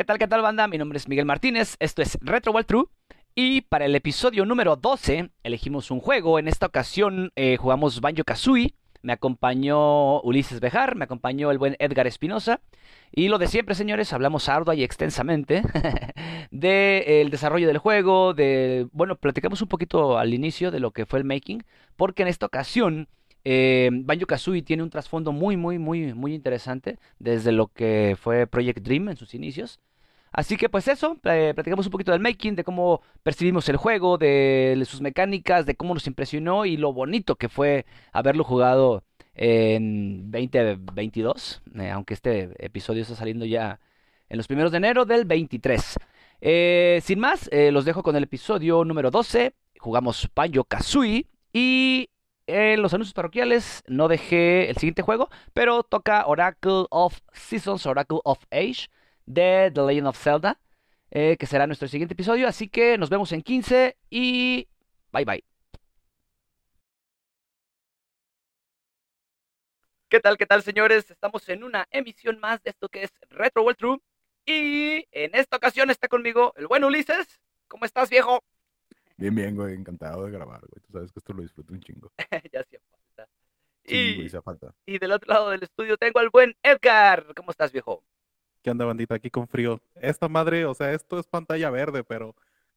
¿Qué tal, qué tal, banda? Mi nombre es Miguel Martínez, esto es Retro World True. Y para el episodio número 12 elegimos un juego. En esta ocasión eh, jugamos Banjo Kazooie. Me acompañó Ulises Bejar, me acompañó el buen Edgar Espinosa. Y lo de siempre, señores, hablamos ardua y extensamente del desarrollo del juego, de... Bueno, platicamos un poquito al inicio de lo que fue el making, porque en esta ocasión eh, Banjo Kazooie tiene un trasfondo muy, muy, muy, muy interesante desde lo que fue Project Dream en sus inicios. Así que pues eso, eh, platicamos un poquito del making, de cómo percibimos el juego, de, sus mecánicas, de cómo nos impresionó y lo bonito que fue haberlo jugado en 2022, eh, aunque este episodio está saliendo ya en los primeros de enero del 23. Eh, sin más, los dejo con el episodio número 12. Jugamos Banjo Kazooie y en los anuncios parroquiales no dejé el siguiente juego, pero toca Oracle of Seasons, Oracle of Age de The Legend of Zelda, eh, que será nuestro siguiente episodio. Así que nos vemos en 15 y bye bye. ¿Qué tal, qué tal, señores? Estamos en una emisión más de esto que es Retro World True. Y en esta ocasión está conmigo el buen Ulises. ¿Cómo estás, viejo? Bien, bien, güey. Encantado de grabar, güey. Tú sabes que esto lo disfruto un chingo. ya hacía falta. Sí, y, güey, falta. Y del otro lado del estudio tengo al buen Edgar. ¿Cómo estás, viejo? ¿Qué onda, bandita? Aquí con frío. Esta madre, o sea, esto es pantalla verde, pero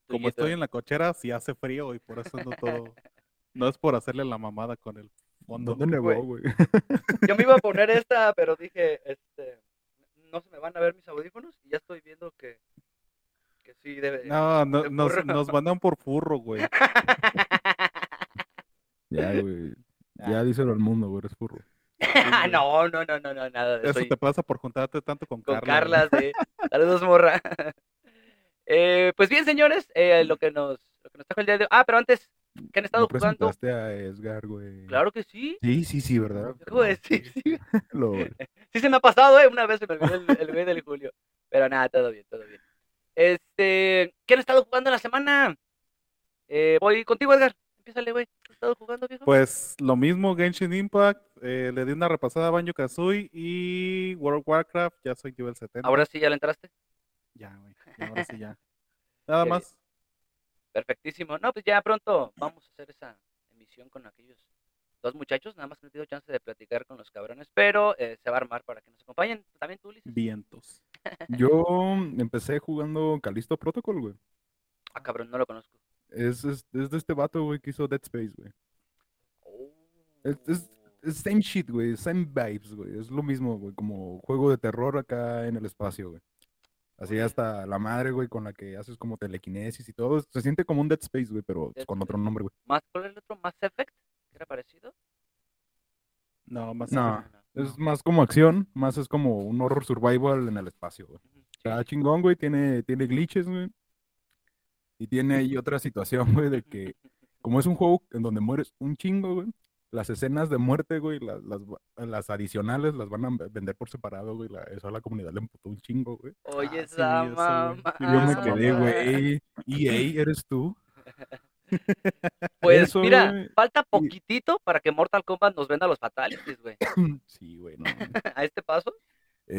como estoy en la cochera, sí hace frío y por eso no todo. no es por hacerle la mamada con el fondo. ¿Dónde nevó, güey? Yo me iba a poner esta, pero dije, este, no se me van a ver mis audífonos y ya estoy viendo que, que sí debe. No, no nos, nos mandan por furro, güey. ya, güey. Ya díselo al mundo, güey, eres furro. no, no, no, no, no, nada de eso. Eso te pasa por juntarte tanto con, con Carla. Carla, sí. Saludos, morra. eh, pues bien, señores, eh, lo, que nos, lo que nos trajo el día de hoy. Ah, pero antes, ¿qué han estado ¿No jugando? a Edgar, güey. Claro que sí. Sí, sí, sí, ¿verdad? Güey, sí, sí. Lo... sí se me ha pasado, ¿eh? Una vez se me olvidó el, el mes del julio. Pero nada, todo bien, todo bien. Este, ¿qué han estado jugando en la semana? Eh, voy contigo, Edgar. Empiezale, güey. ¿Has estado jugando, viejo? Pues lo mismo, Genshin Impact. Eh, le di una repasada a Banjo Kazooie y World of Warcraft. Ya soy nivel 70. ¿Ahora sí ya le entraste? Ya, güey. Ahora sí ya. Nada más. Perfectísimo. No, pues ya pronto vamos a hacer esa emisión con aquellos dos muchachos. Nada más que no he tenido chance de platicar con los cabrones, pero eh, se va a armar para que nos acompañen. También tú, Ulises. Vientos. Yo empecé jugando Calisto Protocol, güey. Ah, cabrón, no lo conozco. Es, es, es de este vato, güey, que hizo Dead Space, güey. Oh. Es, es, es same shit, güey, same vibes, güey. Es lo mismo, güey, como juego de terror acá en el espacio, güey. Así hasta la madre, güey, con la que haces como telequinesis y todo. Se siente como un Dead Space, güey, pero Dead con otro nombre, güey. ¿Más cuál es el otro? ¿Mass Effect? ¿Que era parecido? No, más No, es más como acción, más es como un horror survival en el espacio, güey. Está sí. chingón, güey, tiene, tiene glitches, güey. Y tiene ahí otra situación, güey, de que como es un juego en donde mueres un chingo, güey, las escenas de muerte, güey, las, las, adicionales las van a ve- vender por separado, güey. La, eso a la comunidad le emputó un chingo, güey. Oye, Ah, sí, esa eso, güey. mamá. Y yo me quedé, güey, EA, ¿eres tú? Pues Eso, mira, güey. falta poquitito para que Mortal Kombat nos venda los fatalities, güey. Sí, güey, no. A este paso.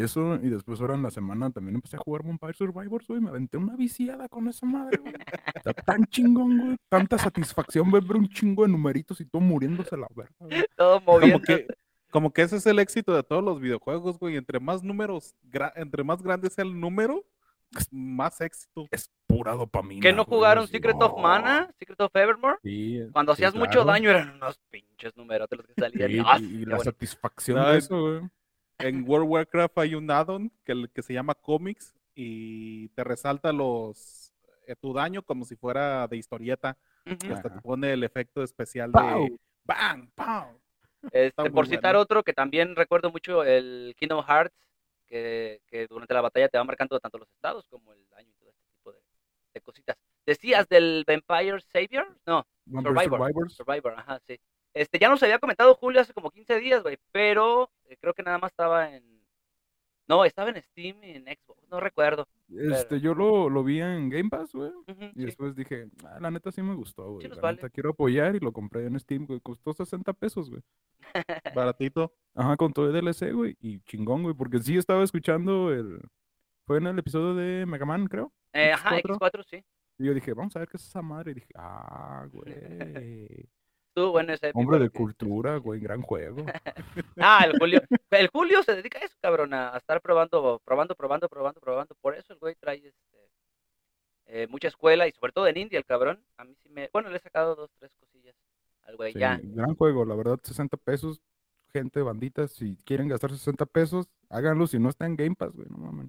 Eso, y después ahora en la semana también empecé a jugar Vampire Survivors, güey. Me aventé una viciada con esa madre, güey. Está tan chingón, güey. Tanta satisfacción ver un chingo de numeritos y todo muriéndose la verga, güey. Todo Como moviendo. que, como que ese es el éxito de todos los videojuegos, güey. Entre más números, gra- entre más grande sea el número, más éxito. Es pura dopamina. ¿Que no güey, jugaron Secret of Mana? ¿Secret of Evermore? Sí, Cuando sí, hacías mucho daño eran unos pinches números los que salían. Sí, ¡Ah, y, y qué la satisfacción No, de es- eso, güey. En World of Warcraft hay un add-on que, que se llama Comics y te resalta los eh, tu daño como si fuera de historieta. Hasta te pone el efecto especial de ¡Bang! ¡Pau! Este, por citar bueno. otro que también recuerdo mucho, el Kingdom Hearts, que, que durante la batalla te va marcando tanto los estados como el daño y todo este tipo de, de cositas. ¿Decías del Vampire Savior? No, Vampire Survivor. Survivors. Survivor, ajá, sí. Este, ya nos había comentado Julio hace como 15 días, güey, pero eh, creo que nada más estaba en... No, estaba en Steam y en Xbox, no recuerdo. Este, yo lo, lo vi en Game Pass, güey. Y sí. después dije, ah, la neta sí me gustó, güey. la vale. neta quiero apoyar y lo compré en Steam, güey. Costó 60 pesos, güey. Baratito. Ajá, con todo el DLC, güey. Y chingón, güey. Porque sí estaba escuchando el, Fue en el episodio de Mega Man, creo. Eh, ajá, X4. X4, sí. Y yo dije, vamos a ver qué es esa madre. Y dije, ah, güey. Estuvo bueno ese épico, Hombre de cultura, güey, gran juego. Ah, el Julio. El Julio se dedica a eso, cabrón, a estar probando, probando, probando, probando, probando. Por eso el güey trae este, eh, mucha escuela y sobre todo en India, el cabrón. A mí sí me. Bueno, le he sacado dos, tres cosillas al güey. Sí, Ya. gran juego, la verdad, 60 pesos. Gente, banditas, si quieren gastar 60 pesos, háganlo. Si no está en Game Pass, güey, no mames.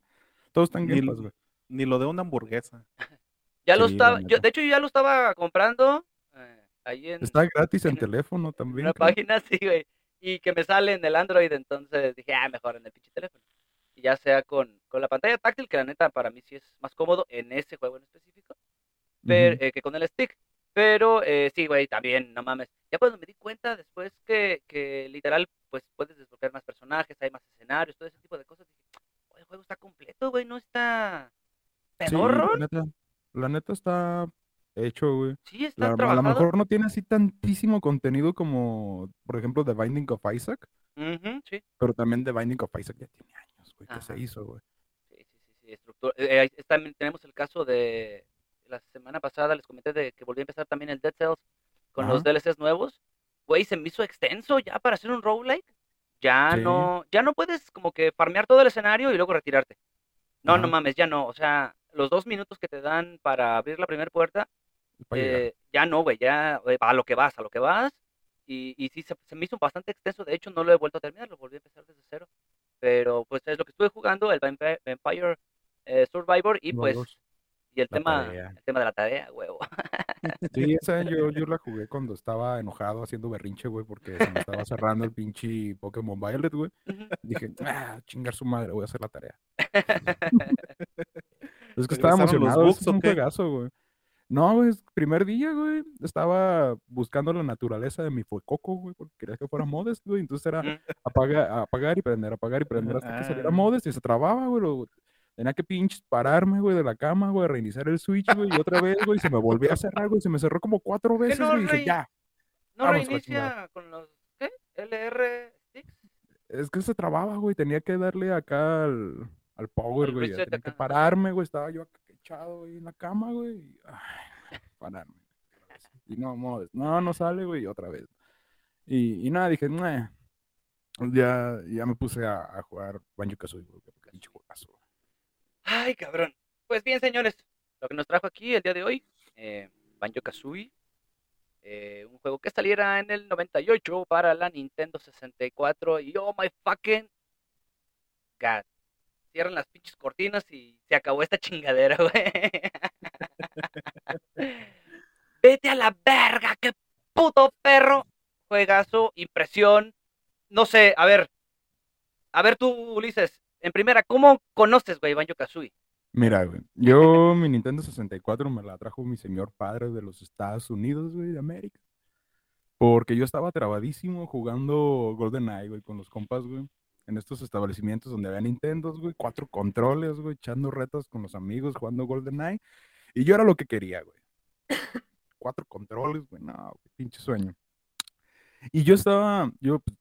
Todo está en Game Ni- Pass, güey. Ni lo de una hamburguesa. Ya lo Sí, estaba. Yo, de hecho, yo ya lo estaba comprando ahí en Está gratis en en- teléfono en también. una creo. página, sí, güey. Y que me sale en el Android, entonces dije, ah, mejor en el pinche teléfono. Y ya sea con, con la pantalla táctil, que la neta para mí sí es más cómodo en ese juego en específico. pero, eh, que con el stick. Pero eh, sí, güey, también, no mames. Ya cuando me di cuenta después que, que literal, pues puedes desbloquear más personajes, hay más escenarios, todo ese tipo de cosas, dije, "Oye, el juego está completo, güey, no está Sí, pedorro. la neta, la neta está hecho, güey. Sí, está La- a lo mejor no tiene así tantísimo contenido como, por ejemplo, The Binding of Isaac, sí, pero también The Binding of Isaac ya tiene años, güey, que se hizo, güey. sí, sí, sí, sí, estructura. eh, también tenemos el caso de la semana pasada, les comenté de que volví a empezar también el Dead Cells con los. DLCs nuevos. Güey, se me hizo extenso ya para hacer un roguelike. Ya Sí. no, ya no puedes como que farmear todo el escenario y luego retirarte. No, no mames, ya no. O sea, los dos minutos que te dan para abrir la primera puerta. Eh, ya no, güey, ya eh, a lo que vas, a lo que vas. Y, y sí, se, se me hizo bastante extenso. De hecho, no lo he vuelto a terminar, lo volví a empezar desde cero. Pero pues es lo que estuve jugando, el Vampire, Vampire, eh, Survivor, y pues, y el La tema, tarea. el tema de la tarea, huevo. Sí, esa yo, yo la jugué cuando estaba enojado haciendo berrinche, güey, porque se me estaba cerrando el pinche Pokémon Violet, güey. Dije, ah, chingar su madre, voy a hacer la tarea. Es que estaba ¿Regresaron los emocionado, bugs es un qué? juegazo, güey. No, güey, es primer día, güey, estaba buscando la naturaleza de mi fuecoco, güey, porque quería que fuera Modest, güey, entonces era apaga- apagar y prender, apagar y prender hasta que saliera Ah. Modest y se trababa, güey, lo- tenía que pinches pararme, güey, de la cama, güey, reiniciar el switch, güey, y otra vez, güey, se me volvió a cerrar, güey, se me cerró como cuatro veces, no güey, y dije, ya, ¿No reinicia con los, qué? LR sticks? es que se trababa, güey, tenía que darle acá al, al power, güey, tenía que pararme, güey, estaba yo acá echado, en la cama, güey, pararme. Y no, Modest, no, no sale, güey, otra vez. Y, y nada, dije, "Nah". ya, ya me puse a, a jugar Banjo Kazooie. Ay, cabrón. Pues bien, señores, lo que nos trajo aquí el día de hoy, eh, Banjo Kazooie, eh, un juego que saliera en el 98 para la Nintendo 64 y oh my fucking god. Cierran las pinches cortinas y se acabó esta chingadera, güey. Vete a la verga, qué puto perro. Juegazo, impresión. No sé, a ver. A ver tú, Ulises. En primera, ¿cómo conoces, güey, Banjo Kazooie? Mira, güey, yo mi Nintendo 64 me la trajo mi señor padre de los Estados Unidos, güey, de América. Porque yo estaba trabadísimo jugando GoldenEye, güey, con los compas, güey. En estos establecimientos donde había Nintendos, güey, cuatro controles, güey, echando retas con los amigos, jugando GoldenEye. Y yo era lo que quería, güey. Cuatro controles, güey, no, güey, pinche sueño. Y yo estaba, yo, pues,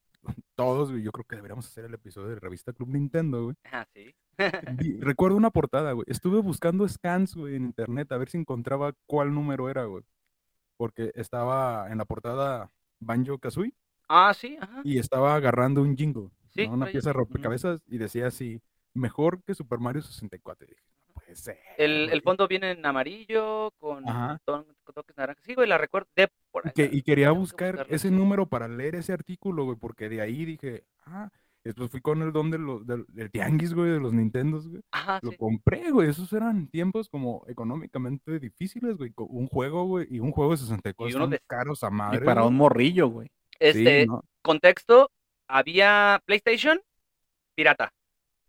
todos, güey, yo creo que deberíamos hacer el episodio de Revista Club Nintendo, güey. Ah, sí. Recuerdo una portada, güey. Estuve buscando scans, güey, en internet a ver si encontraba cuál número era, güey. Porque estaba en la portada Banjo Kazooie Ah, sí, ajá. y estaba agarrando un jingle, Sí, ¿no? Una pieza de rompecabezas y decía así, mejor que Super Mario 64. Y dije, no puede ser. El, el güey". fondo viene en amarillo con, ton- con toques naranjas. Sí, güey, la recuerdo. De por Y, ahí, que- y quería que buscar ese sí. número para leer ese artículo, güey, porque de ahí dije, ah, después fui con el don de los, del, del tianguis, güey, de los Nintendos, güey. Ajá, Lo sí. compré, güey. Esos eran tiempos como económicamente difíciles, güey. Un juego, güey, y un juego de 64 Y uno de- caros a Y madre. para güey. un morrillo, güey. Este, Sí, ¿no? contexto, había PlayStation pirata.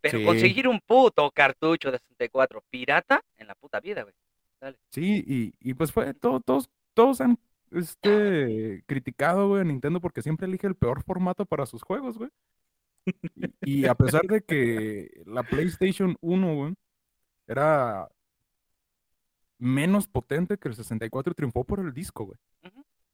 Pero Sí. conseguir un puto cartucho de 64 pirata en la puta vida, güey. Sí, y, y pues fue, todo, todos, todos han este, criticado, güey, a Nintendo porque siempre elige el peor formato para sus juegos, güey. Y, y a pesar de que la PlayStation 1, güey, era menos potente que el 64, triunfó por el disco, güey.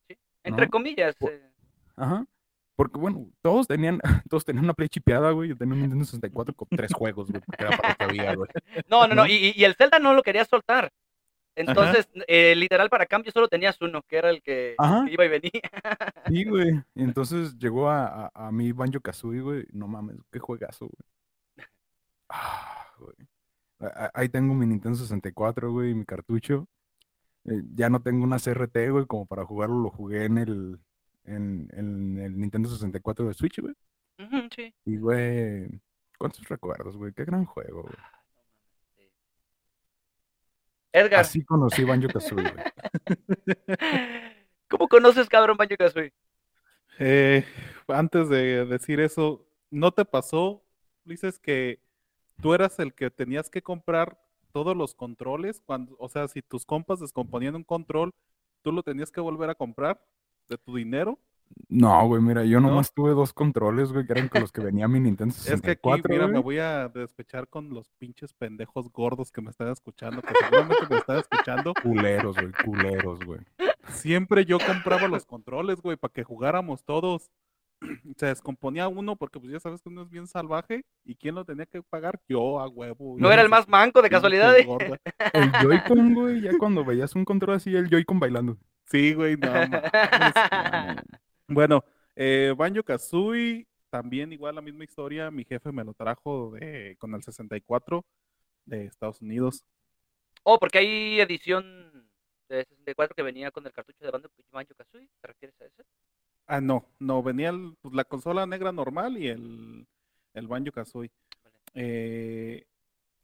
Sí. Entre ¿No? comillas. Eh, Ajá. Porque, bueno, todos tenían, todos tenían una Play chipeada, güey. Yo tenía un Nintendo 64 con tres juegos, güey, porque era para lo que había, güey. No, no, no, y, y el Zelda no lo quería soltar. Entonces, eh, literal, para cambio solo tenías uno, que era el que, Ajá. iba y venía. Sí, güey. Y entonces llegó a, a, a mi Banjo Kazooie, güey. No mames, qué juegazo, güey. Ah, güey. Ahí tengo mi Nintendo 64, güey, y mi cartucho. Eh, ya no tengo una CRT, güey, como para jugarlo, lo jugué en el, en, en el Nintendo 64 de Switch, güey. Sí. Y, güey, ¿cuántos recuerdos, güey? Qué gran juego, güey. Edgar, Así conocí Banjo Kazooie, güey. ¿cómo conoces, cabrón, Banjo Kazooie? Eh, antes de decir eso, ¿no te pasó, dices que tú eras el que tenías que comprar todos los controles? Cuando, o sea, si tus compas descomponían un control, ¿tú lo tenías que volver a comprar de tu dinero? No, güey, mira, yo ¿No? nomás tuve dos controles, güey, que eran con los que venía mi Nintendo Es que aquí, 64, mira, me voy a despechar con los pinches pendejos gordos que me están escuchando, que seguramente me están escuchando. Culeros, güey, culeros, güey. Siempre yo compraba los controles, güey, para que jugáramos todos. Se descomponía uno porque pues ya sabes que uno es bien salvaje y quién lo tenía que pagar yo a huevo. ¿No era el más manco de casualidad? El Joy-Con, güey, ya cuando veías un control así, el Joy-Con bailando. Sí, güey, no mames. Bueno, eh, Banjo Kazooie, también igual la misma historia. Mi jefe me lo trajo de, con el 64 de Estados Unidos. Oh, porque hay edición de 64 que venía con el cartucho de Banjo Banjo Kazooie. ¿Te refieres a ese? Ah, no, no, venía el- pues, la consola negra normal y el, el Banjo Kazooie. Vale. Eh,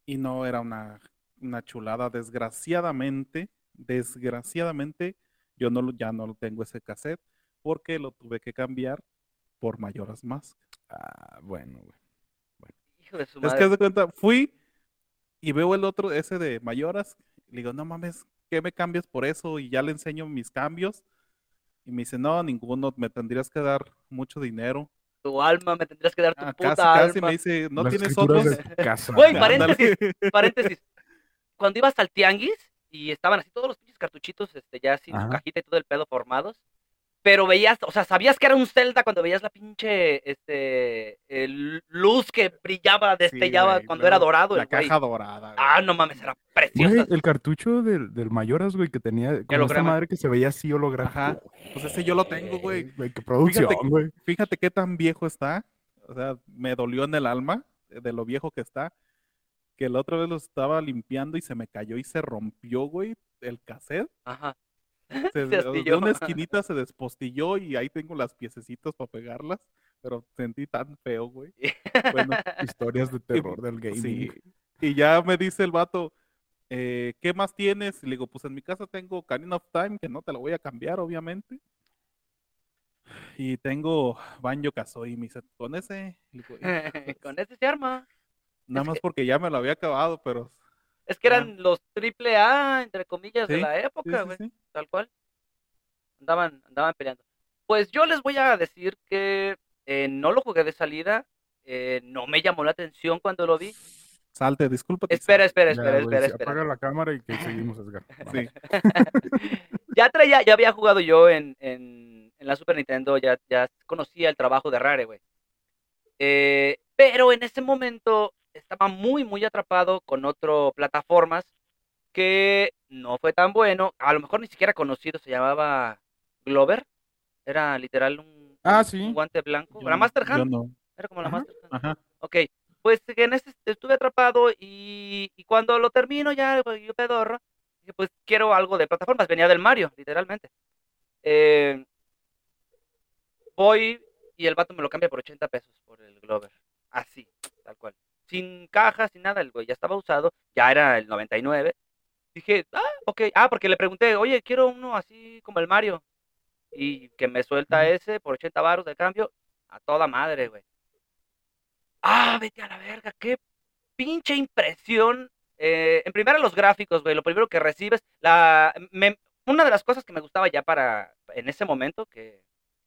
y no era una, una chulada. Desgraciadamente, desgraciadamente, yo no, lo- ya no lo tengo ese cassette porque lo tuve que cambiar por Mayoras Mask. Ah, bueno, güey. Hijo de su Es que madre. de cuenta, fui y veo el otro, ese de Mayoras, y le digo, no mames, ¿qué me cambias por eso? Y ya le enseño mis cambios. Y me dice, no, ninguno, me tendrías que dar mucho dinero. Tu alma, me tendrías que dar tu Ah, puta casi, casi alma. me dice, ¿no Las tienes otros? Güey, paréntesis, paréntesis. Cuando ibas al tianguis y estaban así todos los pinches cartuchitos, este, ya sin su Ajá. cajita y todo el pedo formados, pero veías, o sea, sabías que era un Zelda cuando veías la pinche, este, el luz que brillaba, destellaba güey, cuando era dorado La güey. caja dorada. güey. Ah, no mames, era Güey, preciosa. el cartucho del, del Mayoras, güey, que tenía con holograma. madre que se veía así holográfico. Ajá, pues ese yo lo tengo, güey. Güey, qué producción, Fíjate- güey. Fíjate qué tan viejo está. O sea, me dolió en el alma de lo viejo que está. Que la otra vez lo estaba limpiando y se me cayó y se rompió, güey, el cassette. Ajá. Se, Se de una esquinita se despostilló y ahí tengo las piececitas para pegarlas. Pero sentí tan feo, güey. Bueno, Historias de terror del gaming. sí. Y ya me dice el vato, eh, ¿qué más tienes? Y le digo, pues en mi casa tengo Ocarina of Time, que no te lo voy a cambiar, obviamente. Y tengo Banjo Kazooie. Y me dice, ¿con ese? Digo, "Hijo, Con ese se arma. Nada Es más que- porque ya me lo había acabado, pero Es que Ah. eran los triple A, entre comillas, de la época, sí, güey. sí. Tal cual. Andaban, andaban peleando. Pues yo les voy a decir que eh, no lo jugué de salida. eh, no me llamó la atención cuando lo vi. Salte, discúlpate. Espera, espera, Ya, espera, güey, espera, espera. Apaga la cámara y que seguimos, Edgar. Sí. ya traía, ya había jugado yo en, en, en la Super Nintendo, ya, ya conocía el trabajo de Rare, güey. Eh, pero en ese momento estaba muy, muy atrapado con otro plataformas que no fue tan bueno. A lo mejor ni siquiera conocido, se llamaba Glover. Era literal un, Ah, sí. un guante blanco. Yo no- Master Hand. no. Era como la Ajá. Master Hand. Ajá. Ok, pues en ese estuve atrapado y, y cuando lo termino ya, pues, yo pedorro, dije, pues quiero algo de plataformas, venía del Mario, literalmente. Eh, voy y el vato me lo cambia por 80 pesos por el Glover, así, tal cual. Sin caja, sin nada, el güey ya estaba usado, ya era el 99. Dije, ah, ok, ah, porque le pregunté, oye, quiero uno así como el Mario. Y que me suelta ese por 80 baros de cambio, a toda madre, güey. Ah, vete a la verga, qué pinche impresión. Eh, en primera los gráficos, güey, lo primero que recibes, la, me- una de las cosas que me gustaba ya para, en ese momento, que,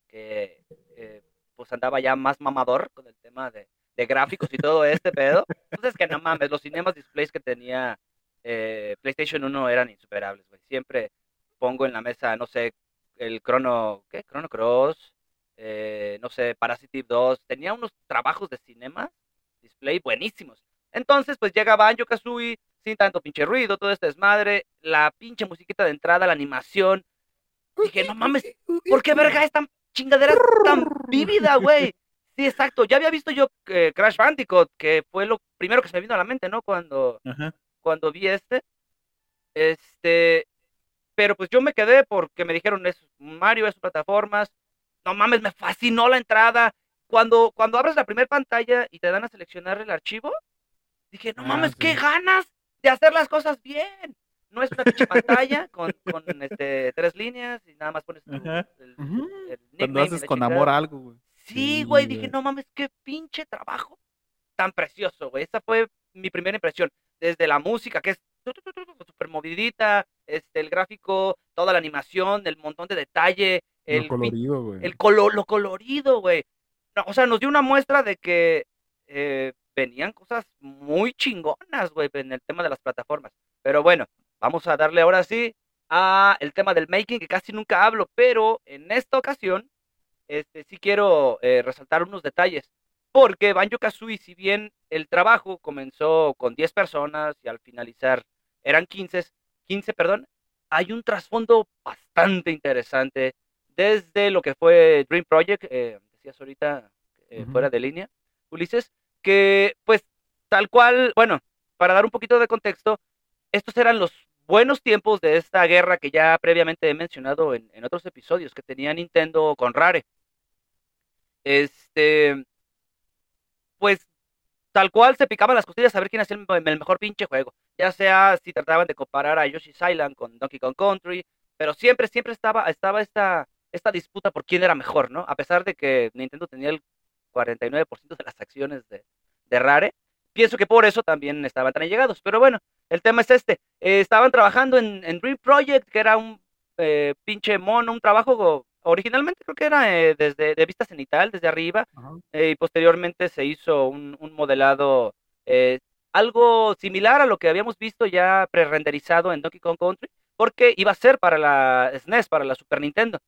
que eh, pues andaba ya más mamador con el tema de, de gráficos y todo este pedo, pues es que no mames, los cinemas displays que tenía eh, PlayStation 1 eran insuperables, güey. Siempre pongo en la mesa, no sé, el Chrono, ¿qué? Chrono Cross, eh, no sé, Parasitive 2, tenía unos trabajos de cinema, display buenísimos. Entonces, pues llega Banjo Kazooie sin tanto pinche ruido, todo este desmadre, la pinche musiquita de entrada, la animación. Dije, no mames, ¿por qué verga esta chingadera tan vívida, güey? Sí, exacto. Ya había visto yo eh, Crash Bandicoot, que fue lo primero que se me vino a la mente, ¿no? Cuando, Ajá. cuando vi este. Este, pero pues yo me quedé porque me dijeron, es Mario, es plataformas. No mames, me fascinó la entrada. Cuando, cuando abres la primera pantalla y te dan a seleccionar el archivo, dije, no Ah, mames, qué ganas de hacer las cosas bien. No es una pinche pantalla con, con este, tres líneas y nada más pones tu- el, el Cuando haces con amor algo, güey. Sí, güey, dije, no mames, qué pinche trabajo tan precioso, güey. Esa fue mi primera impresión. Desde la música, que es súper movidita, este, el gráfico, toda la animación, el montón de detalle, el, Lo colorido, güey. el colo- lo colorido, güey. No, o sea, nos dio una muestra de que eh, venían cosas muy chingonas, güey, en el tema de las plataformas. Pero bueno, vamos a darle ahora sí a el tema del making, que casi nunca hablo, pero en esta ocasión este, sí quiero eh, resaltar unos detalles. Porque Banjo Kazooie, si bien el trabajo comenzó con 10 personas y al finalizar eran 15, 15, perdón, hay un trasfondo bastante interesante desde lo que fue Dream Project, eh, decías ahorita eh, fuera de línea, Ulises, que pues tal cual, bueno, para dar un poquito de contexto, estos eran los buenos tiempos de esta guerra que ya previamente he mencionado en, en otros episodios que tenía Nintendo con Rare. Este, pues tal cual se picaban las costillas a ver quién hacía el, mejor pinche juego. Ya sea si trataban de comparar a Yoshi's Island con Donkey Kong Country, pero siempre, siempre estaba, estaba esta, esta disputa por quién era mejor, ¿no? A pesar de que Nintendo tenía el 49% de las acciones de, de Rare, pienso que por eso también estaban tan llegados. Pero bueno, el tema es este. Eh, estaban trabajando en, en Dream Project, que era un eh, pinche mono, un trabajo originalmente creo que era eh, desde de vista cenital, desde arriba, eh, y posteriormente se hizo un, un modelado eh, algo similar a lo que habíamos visto ya pre-renderizado en Donkey Kong Country, porque iba a ser para la SNES, para la Super Nintendo.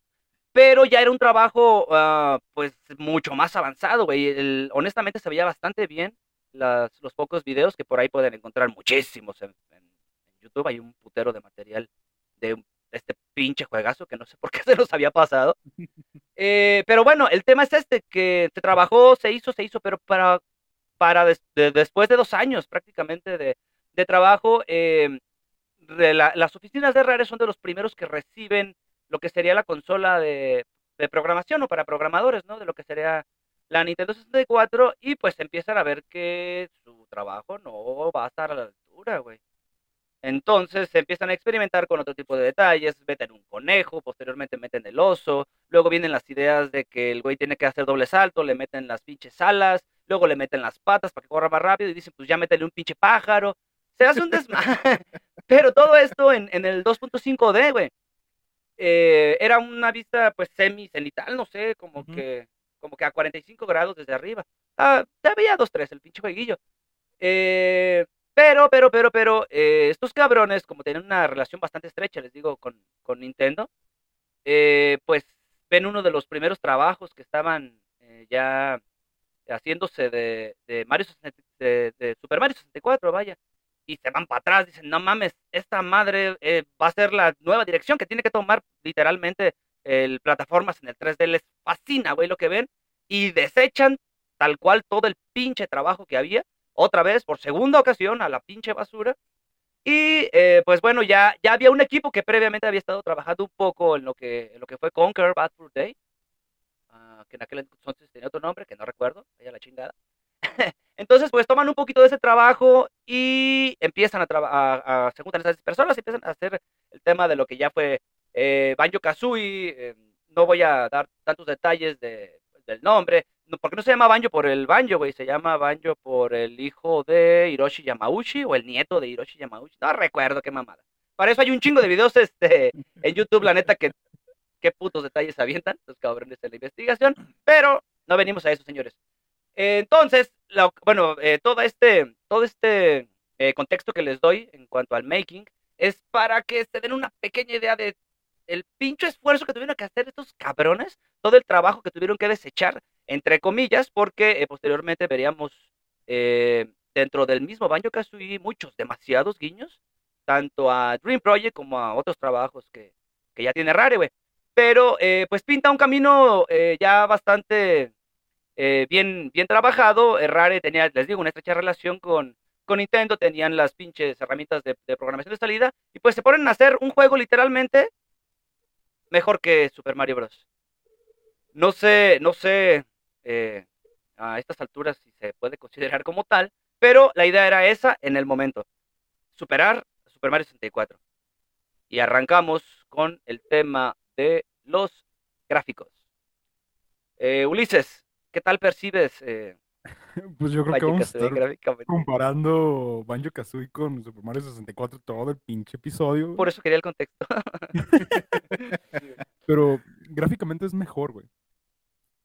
Pero ya era un trabajo, ah, pues, mucho más avanzado, güey. Honestamente se veía bastante bien las- los pocos videos que por ahí pueden encontrar muchísimos en, en- en YouTube. Hay un putero de material de un- este pinche juegazo que no sé por qué se nos había pasado. Eh, pero bueno, el tema es este, que se trabajó, se hizo, se hizo, pero para, para des- de- después de dos años prácticamente de, de trabajo, eh, las oficinas de Rare son de los primeros que reciben lo que sería la consola de, de programación o para programadores, ¿no? De lo que sería la Nintendo 64 y pues empiezan a ver que su trabajo no va a estar a la altura, güey. Entonces se empiezan a experimentar con otro tipo de detalles, meten un conejo, posteriormente meten el oso, luego vienen las ideas de que el güey tiene que hacer doble salto, le meten las pinches alas, luego le meten las patas para que corra más rápido y dicen, pues ya métele un pinche pájaro. Se hace un desmadre. Pero todo esto en, en el 2.5D, güey. Eh, era una vista pues semi-cenital, no sé, como que como que a 45 grados desde arriba. Ah, ya veía 2-3 el pinche jueguillo. Eh, pero, pero, pero, pero, eh, estos cabrones, como tienen una relación bastante estrecha, les digo, con, con Nintendo, eh, pues ven uno de los primeros trabajos que estaban eh, ya haciéndose de, Mario 60 de, de Super Mario 64, vaya, y se van para atrás, dicen, no mames, esta madre eh, va a ser la nueva dirección que tiene que tomar literalmente el plataformas en el 3D, les fascina, güey, lo que ven, y desechan tal cual todo el pinche trabajo que había, otra vez, por segunda ocasión, a la pinche basura, y eh, pues bueno, ya, ya había un equipo que previamente había estado trabajando un poco en lo que, en lo que fue Conquer Bad Fur Day, ah, que en aquel entonces tenía otro nombre, que no recuerdo, vaya la chingada. Entonces, pues toman un poquito de ese trabajo y empiezan a trabajar, a, se juntan esas personas y empiezan a hacer el tema de lo que ya fue eh, Banjo Kazooie. eh, no voy a dar tantos detalles de, del nombre, no, porque no se llama Banjo por el Banjo, güey, se llama Banjo por el hijo de Hiroshi Yamauchi o el nieto de Hiroshi Yamauchi. No recuerdo qué mamada. Para eso hay un chingo de videos este, en YouTube, la neta, que qué putos detalles avientan los cabrones de la investigación, pero no venimos a eso, señores. Entonces, bueno, eh, todo este, todo este eh, contexto que les doy en cuanto al making es para que se den una pequeña idea de el pincho esfuerzo que tuvieron que hacer estos cabrones, todo el trabajo que tuvieron que desechar, entre comillas, porque eh, posteriormente veríamos eh, dentro del mismo Banjo Kazooie muchos, demasiados guiños, tanto a Dream Project como a otros trabajos que, que ya tiene Rare, güey. Pero eh, pues pinta un camino eh, ya bastante bien, bien trabajado. Rare tenía, les digo, una estrecha relación con, con Nintendo, tenían las pinches herramientas de, de programación de salida, y pues se ponen a hacer un juego literalmente mejor que Super Mario Bros. No sé, no sé eh, a estas alturas si se puede considerar como tal, pero la idea era esa en el momento, superar Super Mario 64. Y arrancamos con el tema de los gráficos. Eh, Ulises, ¿qué tal percibes eh, Pues yo creo que vamos a estar comparando Banjo Kazooie con Super Mario 64 todo el pinche episodio. Por eso quería el contexto. Pero gráficamente es mejor, güey.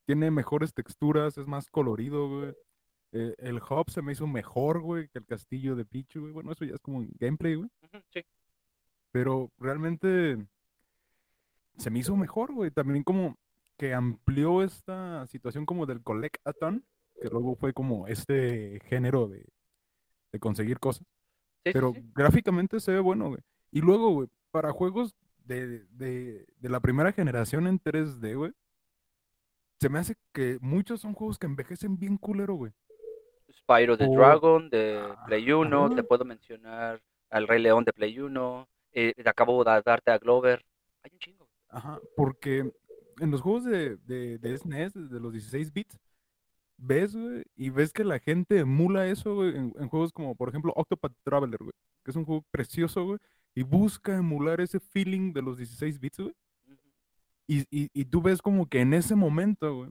Tiene mejores texturas, es más colorido, güey. Eh, el hub se me hizo mejor, güey, que el castillo de Pichu, güey. Bueno, eso ya es como gameplay, güey. Sí. Pero realmente se me hizo mejor, güey. También como que amplió esta situación como del collect-a-thon, que luego fue como este género de, de conseguir cosas. Sí, sí, Pero sí. gráficamente se ve bueno, güey. Y luego, güey, para juegos de, de, de la primera generación en 3D, güey, se me hace que muchos son juegos que envejecen bien culero, güey. Spyro the Dragon de Ah, Play 1, ajá. te puedo mencionar al Rey León de Play 1, eh, te acabo de darte a Glover. Hay un chingo. Ajá, porque en los juegos de, de, de SNES, de los 16 bits, ves, güey, y ves que la gente emula eso, güey, en, en juegos como, por ejemplo, Octopath Traveler, güey, que es un juego precioso, güey, y busca emular ese feeling de los 16 bits, güey. Y, y, y tú ves como que en ese momento, güey,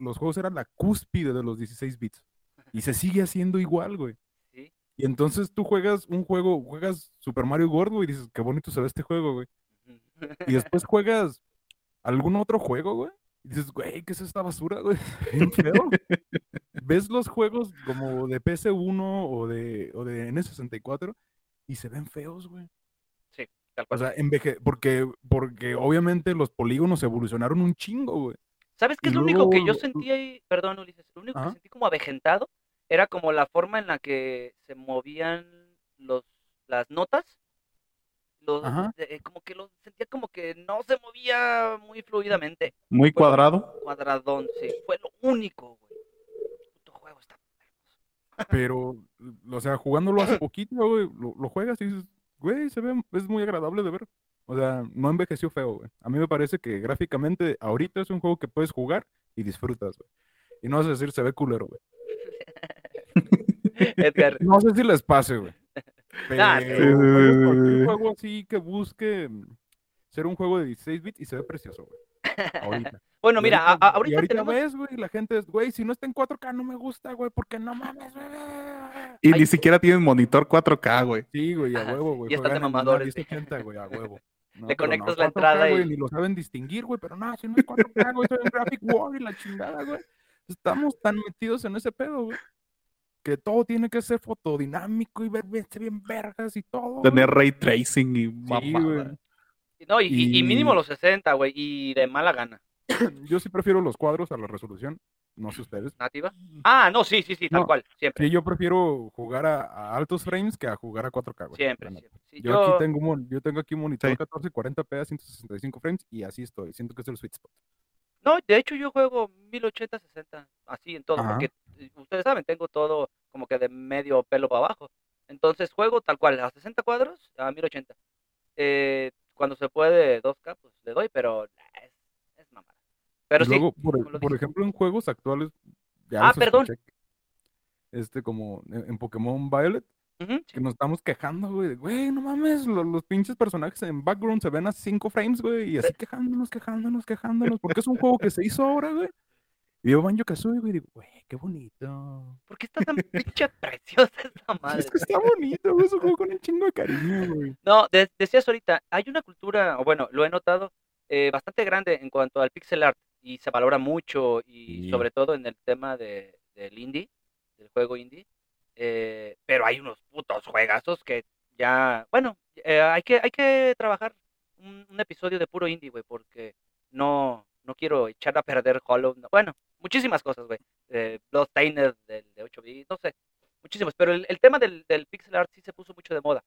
los juegos eran la cúspide de los 16 bits. Y se sigue haciendo igual, güey. Sí. Y entonces tú juegas un juego, juegas Super Mario World, güey, y dices, qué bonito se ve este juego, güey. Y después juegas algún otro juego, güey. Y dices, güey, ¿qué es esta basura, güey? Feo. Ves los juegos como de PS1 o de, o de N64 y se ven feos, güey. O sea, enveje porque, porque obviamente los polígonos evolucionaron un chingo, güey. ¿Sabes qué es lo único que yo sentí ahí? Perdón, Ulises. Lo único que sentí como avejentado era como la forma en la que se movían los, las notas. Los, eh, como que lo sentía como que no se movía muy fluidamente. Muy Fue cuadrado. Cuadradón, sí. Fue lo único, güey. Puto juego está hermoso. Pero, o sea, jugándolo hace poquito, güey, lo, lo juegas y dices, güey, se ve, es muy agradable de ver. O sea, no envejeció feo, güey. A mí me parece que gráficamente ahorita es un juego que puedes jugar y disfrutas, güey. Y no vas a decir, se ve culero, güey. Edgar, No sé si les pase, güey. Ah, sí. Sí. juego así que busque mm, ser un juego de 16 bits y se ve precioso, güey. Ahorita. Bueno, Y mira, a- ahorita- a- y ahorita ahorita tenemos... ves, güey, la gente es, güey, si no está en 4K no me gusta, güey, porque no mames, güey. Y Ay. ni siquiera tienen monitor 4K, güey. Sí, güey, a huevo, sí, güey. y están de mamadores, güey. 1080, güey, a huevo. No, Le no, conectas la 4K, entrada güey, y- Ni lo saben distinguir, güey, pero no, si no es 4K, güey, soy un graphic wall y la chingada, güey. Estamos tan metidos en ese pedo, güey, que todo tiene que ser fotodinámico y ver- verse bien vergas y todo. Tener ray tracing y Sí, mamada. güey. No, y, y- y mínimo los 60, güey, y de mala gana. Yo sí prefiero los cuadros a la resolución, no sé ustedes. ¿Nativa? Ah, no, sí, sí, sí, tal No, cual, siempre, Sí, yo prefiero jugar a, a altos frames que a jugar a 4K, güey. siempre, siempre. Sí, Yo, yo, aquí tengo un, mon- yo tengo aquí un monitor Sí. 1440p a 165 frames y así estoy. Siento que es el sweet spot. no, de hecho yo juego 1080, 60, así en todo, Ajá. porque eh, ustedes saben, tengo todo como que de medio pelo para abajo. Entonces juego tal cual, a 60 cuadros, a 1080. Eh, cuando se puede 2K, pues le doy, pero es, es mamada. Pero Y sí, luego, por, ejemplo, en juegos actuales, ya Ah, los perdón. escuché, Este, como en, en Pokémon Violet, que nos estamos quejando, güey, de, güey, no mames, lo- los, pinches personajes en background se ven a 5 frames, güey, y así quejándonos, quejándonos, quejándonos, porque es un juego que se hizo ahora, güey. Y yo Banjo Kazooie, güey, y digo, güey, qué bonito. ¿Por qué está tan pinche preciosa esta madre? Es que está bonito, güey, es un juego con un chingo de cariño, güey. No, de- decías ahorita, hay una cultura, o bueno, lo he notado, eh, bastante grande en cuanto al pixel art y se valora mucho y Sí. sobre todo en el tema de, del indie, del juego indie, eh, pero hay unos putos juegazos que ya, bueno, eh, hay que hay que trabajar un, un episodio de puro indie, güey, porque no, no quiero echar a perder Hollow. no- Bueno, muchísimas cosas, güey. Eh, Bloodstained del de 8 bits, no sé. Muchísimas. Pero el, el tema del, del pixel art sí se puso mucho de moda.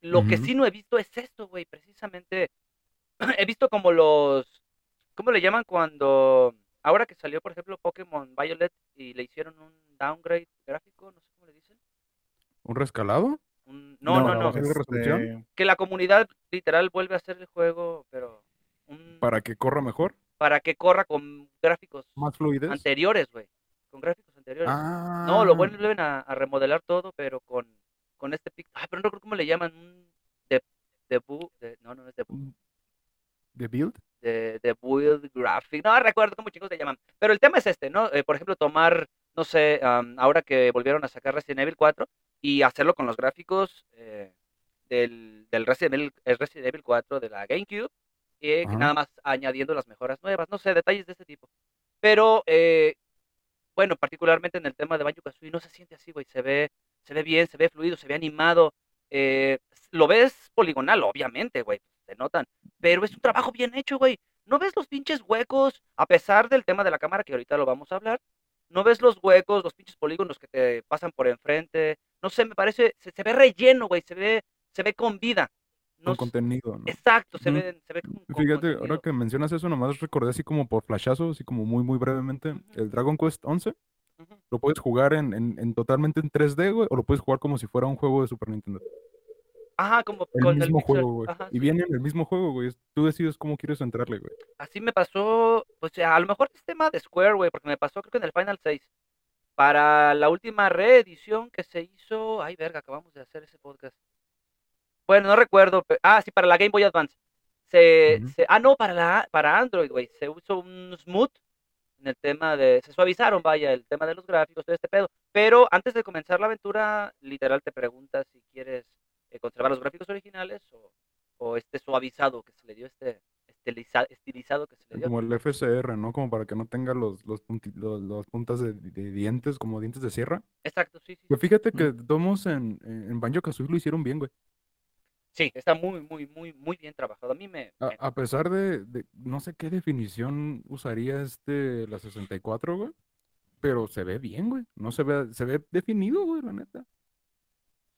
Lo que sí no he visto es esto, güey. Precisamente he visto como los. ¿Cómo le llaman cuando. Ahora que salió, por ejemplo, Pokémon Violet y le hicieron un downgrade gráfico, no sé cómo le dicen. ¿Un rescalado? Un- no, no, no. ¿bajar de resolución? este, Que la comunidad literal vuelve a hacer el juego, pero. un- Para que corra mejor, para que corra con gráficos más anteriores, güey. Con gráficos anteriores. Ah, No, lo vuelven a, a remodelar todo, pero con, con este pic. Ah, pero no recuerdo cómo le llaman. Un de. De, no, no es debut. ¿De build? De, de build graphic. No recuerdo cómo chicos se llaman. Pero el tema es este, ¿no? Eh, por ejemplo, tomar, no sé, am, ahora que volvieron a sacar Resident Evil 4 y hacerlo con los gráficos eh, del, del Resident, Evil, el Resident Evil 4 de la GameCube. Ajá. nada más añadiendo las mejoras nuevas. No sé, detalles de este tipo. Pero, eh, bueno, particularmente en el tema de Banjo Kazooie no se siente así, güey. Se ve, se ve bien, se ve fluido, se ve animado. eh, lo ves poligonal, obviamente, güey. Se notan. Pero es un trabajo bien hecho, güey. No ves los pinches huecos, a pesar del tema de la cámara, que ahorita lo vamos a hablar. No ves los huecos, los pinches polígonos que te pasan por enfrente. No sé, me parece, se, se ve relleno, güey. Se ve, se ve con vida. No Con contenido, ¿no? Exacto, se Ujú. ve, se ve con, con Fíjate, ahora que mencionas eso, nomás recordé así como por flashazo, así como muy, muy brevemente, el Dragon Quest 11, Ujú. lo puedes jugar en, en, en totalmente en 3D, güey, o lo puedes jugar como si fuera un juego de Super Nintendo. Ajá, como El con mismo el juego, güey. Ajá, Y sí. viene en el mismo juego, güey. Tú decides cómo quieres entrarle, güey. Así me pasó, pues a lo mejor es tema de Square, güey, porque me pasó creo que en el Final 6. Para la última reedición que se hizo, ay verga, acabamos de hacer ese podcast. Bueno, no recuerdo, pe- ah, sí, para la Game Boy Advance. Se, se- ah, no, para la para Android, güey, se usó un smooth en el tema de se suavizaron, vaya, el tema de los gráficos, todo este pedo. Pero antes de comenzar la aventura, literal te preguntas si quieres eh, conservar los gráficos originales o, o este suavizado que se le dio este estiliza- estilizado que se le dio. Como el FSR, ¿no? Como para que no tenga los, los, punti- los, los puntas de, de dientes, como dientes de sierra. Exacto, sí, sí. Que fíjate que Domos en, en Banjo Kazooie lo hicieron bien, güey. Sí, está muy, muy, muy, muy bien trabajado. A mí me... A, pesar de, de- no sé qué definición usaría este, la 64, güey. Pero se ve bien, güey. No se ve, se ve definido, güey, la neta.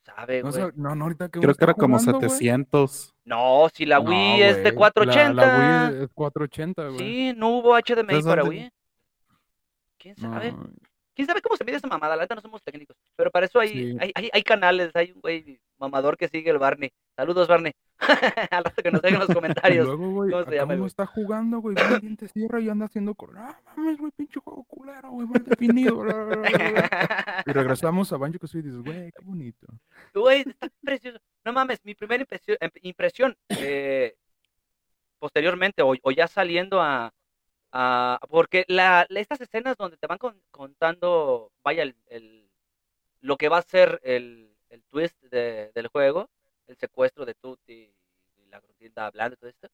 sabe, No, güey. no, no, ahorita que Creo que era como jugando, güey. 700. No, si la No, Wii es de güey, 480. La, la Wii es 480, güey. Sí, no hubo HDMI Entonces, para ¿dónde- Wii. ¿Quién sabe? No, ¿Quién sabe cómo se mide esa mamada? La neta no somos técnicos. Pero para eso hay, Sí. hay, hay, hay canales, hay un güey mamador que sigue el Barney. Saludos, Barney. Al rato que nos dejen en los comentarios. luego, güey, ¿Cómo se llama güey? está jugando, güey, viene diente cierra y anda haciendo Ah, mames, güey, pinche juego culero, güey, mal definido. bla, bla, bla, bla, bla". Y regresamos a Banjo Kazooie y dices, güey, qué bonito. Güey, está precioso. No mames, mi primera impresión, em- impresión eh, posteriormente o, o ya saliendo a, a- porque la, estas escenas donde te van con- contando, vaya, el, el- lo que va a ser el, el twist de- del juego, el secuestro de Tutti y la Gruntilda hablando y todo esto.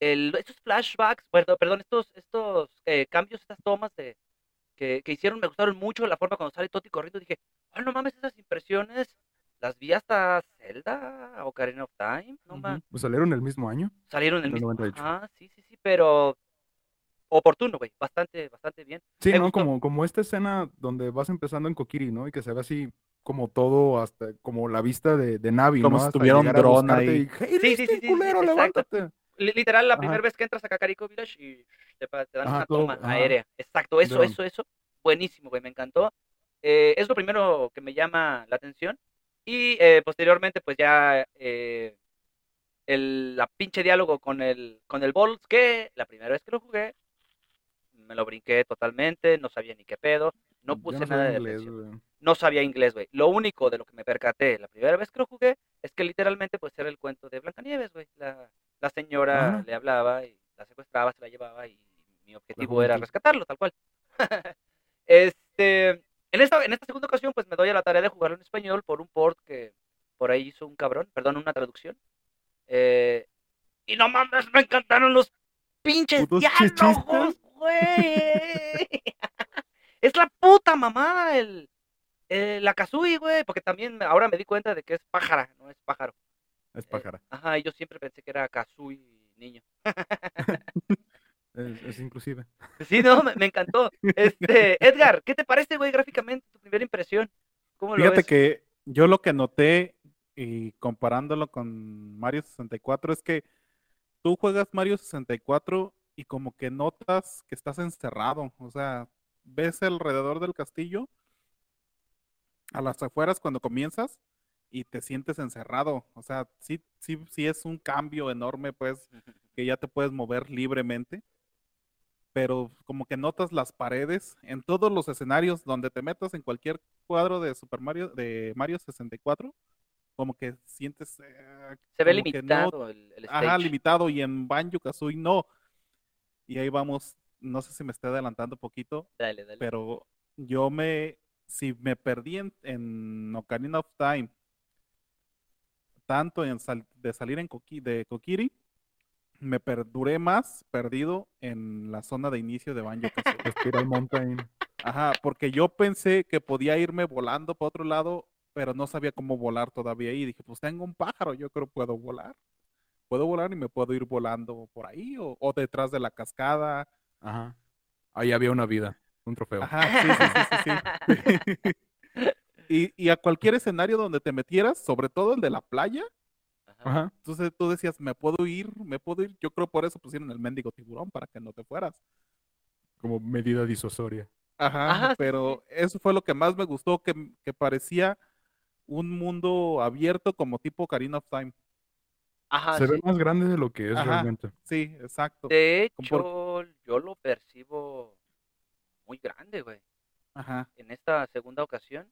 El, estos flashbacks, perdón, perdón estos, estos eh, cambios, estas tomas de, que, que hicieron, me gustaron mucho la forma cuando sale Tutti corriendo, dije, oh, no mames, esas impresiones las vi hasta Zelda, Ocarina of Time, no Ujú. mames. Pues salieron el mismo año. Salieron el mismo. 98. Ajá, sí, sí, sí, pero oportuno, güey, bastante, bastante bien. Sí, Me ¿no? gustó. Como, como esta escena donde vas empezando en Kokiri, ¿no? Y que se ve así como todo, hasta como la vista de, de Navi, Como ¿no? si tuviera un dron ahí. y, "Hey, Sí, sí, ¿viste, sí, sí, sí, culero, exacto. levántate! Li- Literal, la Ajá. primera vez que entras a Kakariko Village y te, te dan Ajá, una todo, toma ajá. aérea. Exacto, eso, eso, eso. Buenísimo, güey, me encantó. Eh, es lo primero que me llama la atención. Y eh, posteriormente, pues ya eh, el la pinche diálogo con el, con el Balls, que la primera vez que lo jugué, me lo brinqué totalmente, no sabía ni qué pedo, no Yo puse no nada de inglés, no sabía inglés, güey. Lo único de lo que me percaté la primera vez que lo jugué es que literalmente pues era el cuento de Blancanieves, güey. La, la señora Ah. le hablaba y la secuestraba, se la llevaba y mi objetivo era rescatarlo, tal cual. este, en esta, en esta segunda ocasión pues me doy a la tarea de jugarlo en español por un port que por ahí hizo un cabrón, perdón, una traducción. Eh, y no mames, me encantaron los pinches diálogos. Güey. es la puta mamá el, eh, la Kazooie, güey, porque también ahora me di cuenta de que es pájara, no es pájaro. Es Eh, pájara. ajá, Ajá, y yo siempre pensé que era Kazooie niño. Es, es inclusive. Sí, no, me, me encantó. Este, Edgar, ¿qué te parece, güey, gráficamente? Tu primera impresión. ¿Cómo lo Fíjate ves? que yo lo que noté y comparándolo con Mario 64 es que tú juegas Mario 64 y como que notas que estás encerrado, o sea, ves alrededor del castillo a las afueras cuando comienzas y te sientes encerrado, o sea, sí, sí, sí es un cambio enorme, pues, que ya te puedes mover libremente, pero como que notas las paredes en todos los escenarios donde te metas en cualquier cuadro de Super Mario, de Mario 64, como que sientes eh, Se ve no- limitado el, el Ajá, limitado y en Banjo Kazooie no. Y ahí vamos, no sé si me estoy adelantando un poquito, Dale, dale. pero yo me, si me perdí en, en Ocarina of Time, tanto en sal- de salir en Koki- de Kokiri, me perduré más perdido en la zona de inicio de Banjo Kazooie. Spiral Mountain. Ajá, porque yo pensé que podía irme volando para otro lado, pero no sabía cómo volar todavía ahí. Dije, pues tengo un pájaro, yo creo que puedo volar. Puedo volar y me puedo ir volando por ahí o, o detrás de la cascada. Ajá. Ahí había una vida, un trofeo. Ajá, sí, sí, sí, sí, sí. Y, y a cualquier escenario donde te metieras, sobre todo el de la playa, Ajá. Entonces tú decías, me puedo ir, me puedo ir. Yo creo por eso pusieron el mendigo tiburón, para que no te fueras. Como medida disuasoria. Ajá, pero eso fue lo que más me gustó, que, que parecía un mundo abierto como tipo Ocarina of Time. Ajá, Se ve sí. más grande de lo que es Ajá. realmente. Sí, exacto. De hecho, yo lo percibo muy grande, güey. Ajá, en esta segunda ocasión,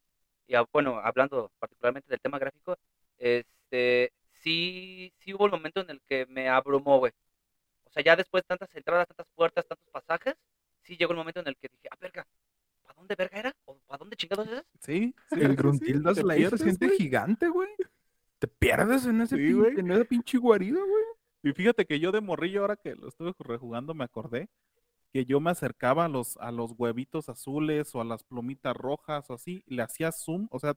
y ah, bueno, hablando particularmente del tema gráfico, este, sí, sí hubo el momento en el que me abrumó, güey. O sea, ya después de tantas entradas, tantas puertas, tantos pasajes, sí llegó el momento en el que dije, ah, verga, ¿para dónde verga era? ¿O para dónde chingados es? sí, sí, sí, El sí, Gruntildas te la se siente gigante, güey. Te pierdes en ese Sí, pin- güey. en esa pinche guarida, güey. Y fíjate que yo de morrillo, ahora que lo estuve rejugando, me acordé que yo me acercaba a los, a los huevitos azules o a las plumitas rojas o así, y le hacía zoom, o sea,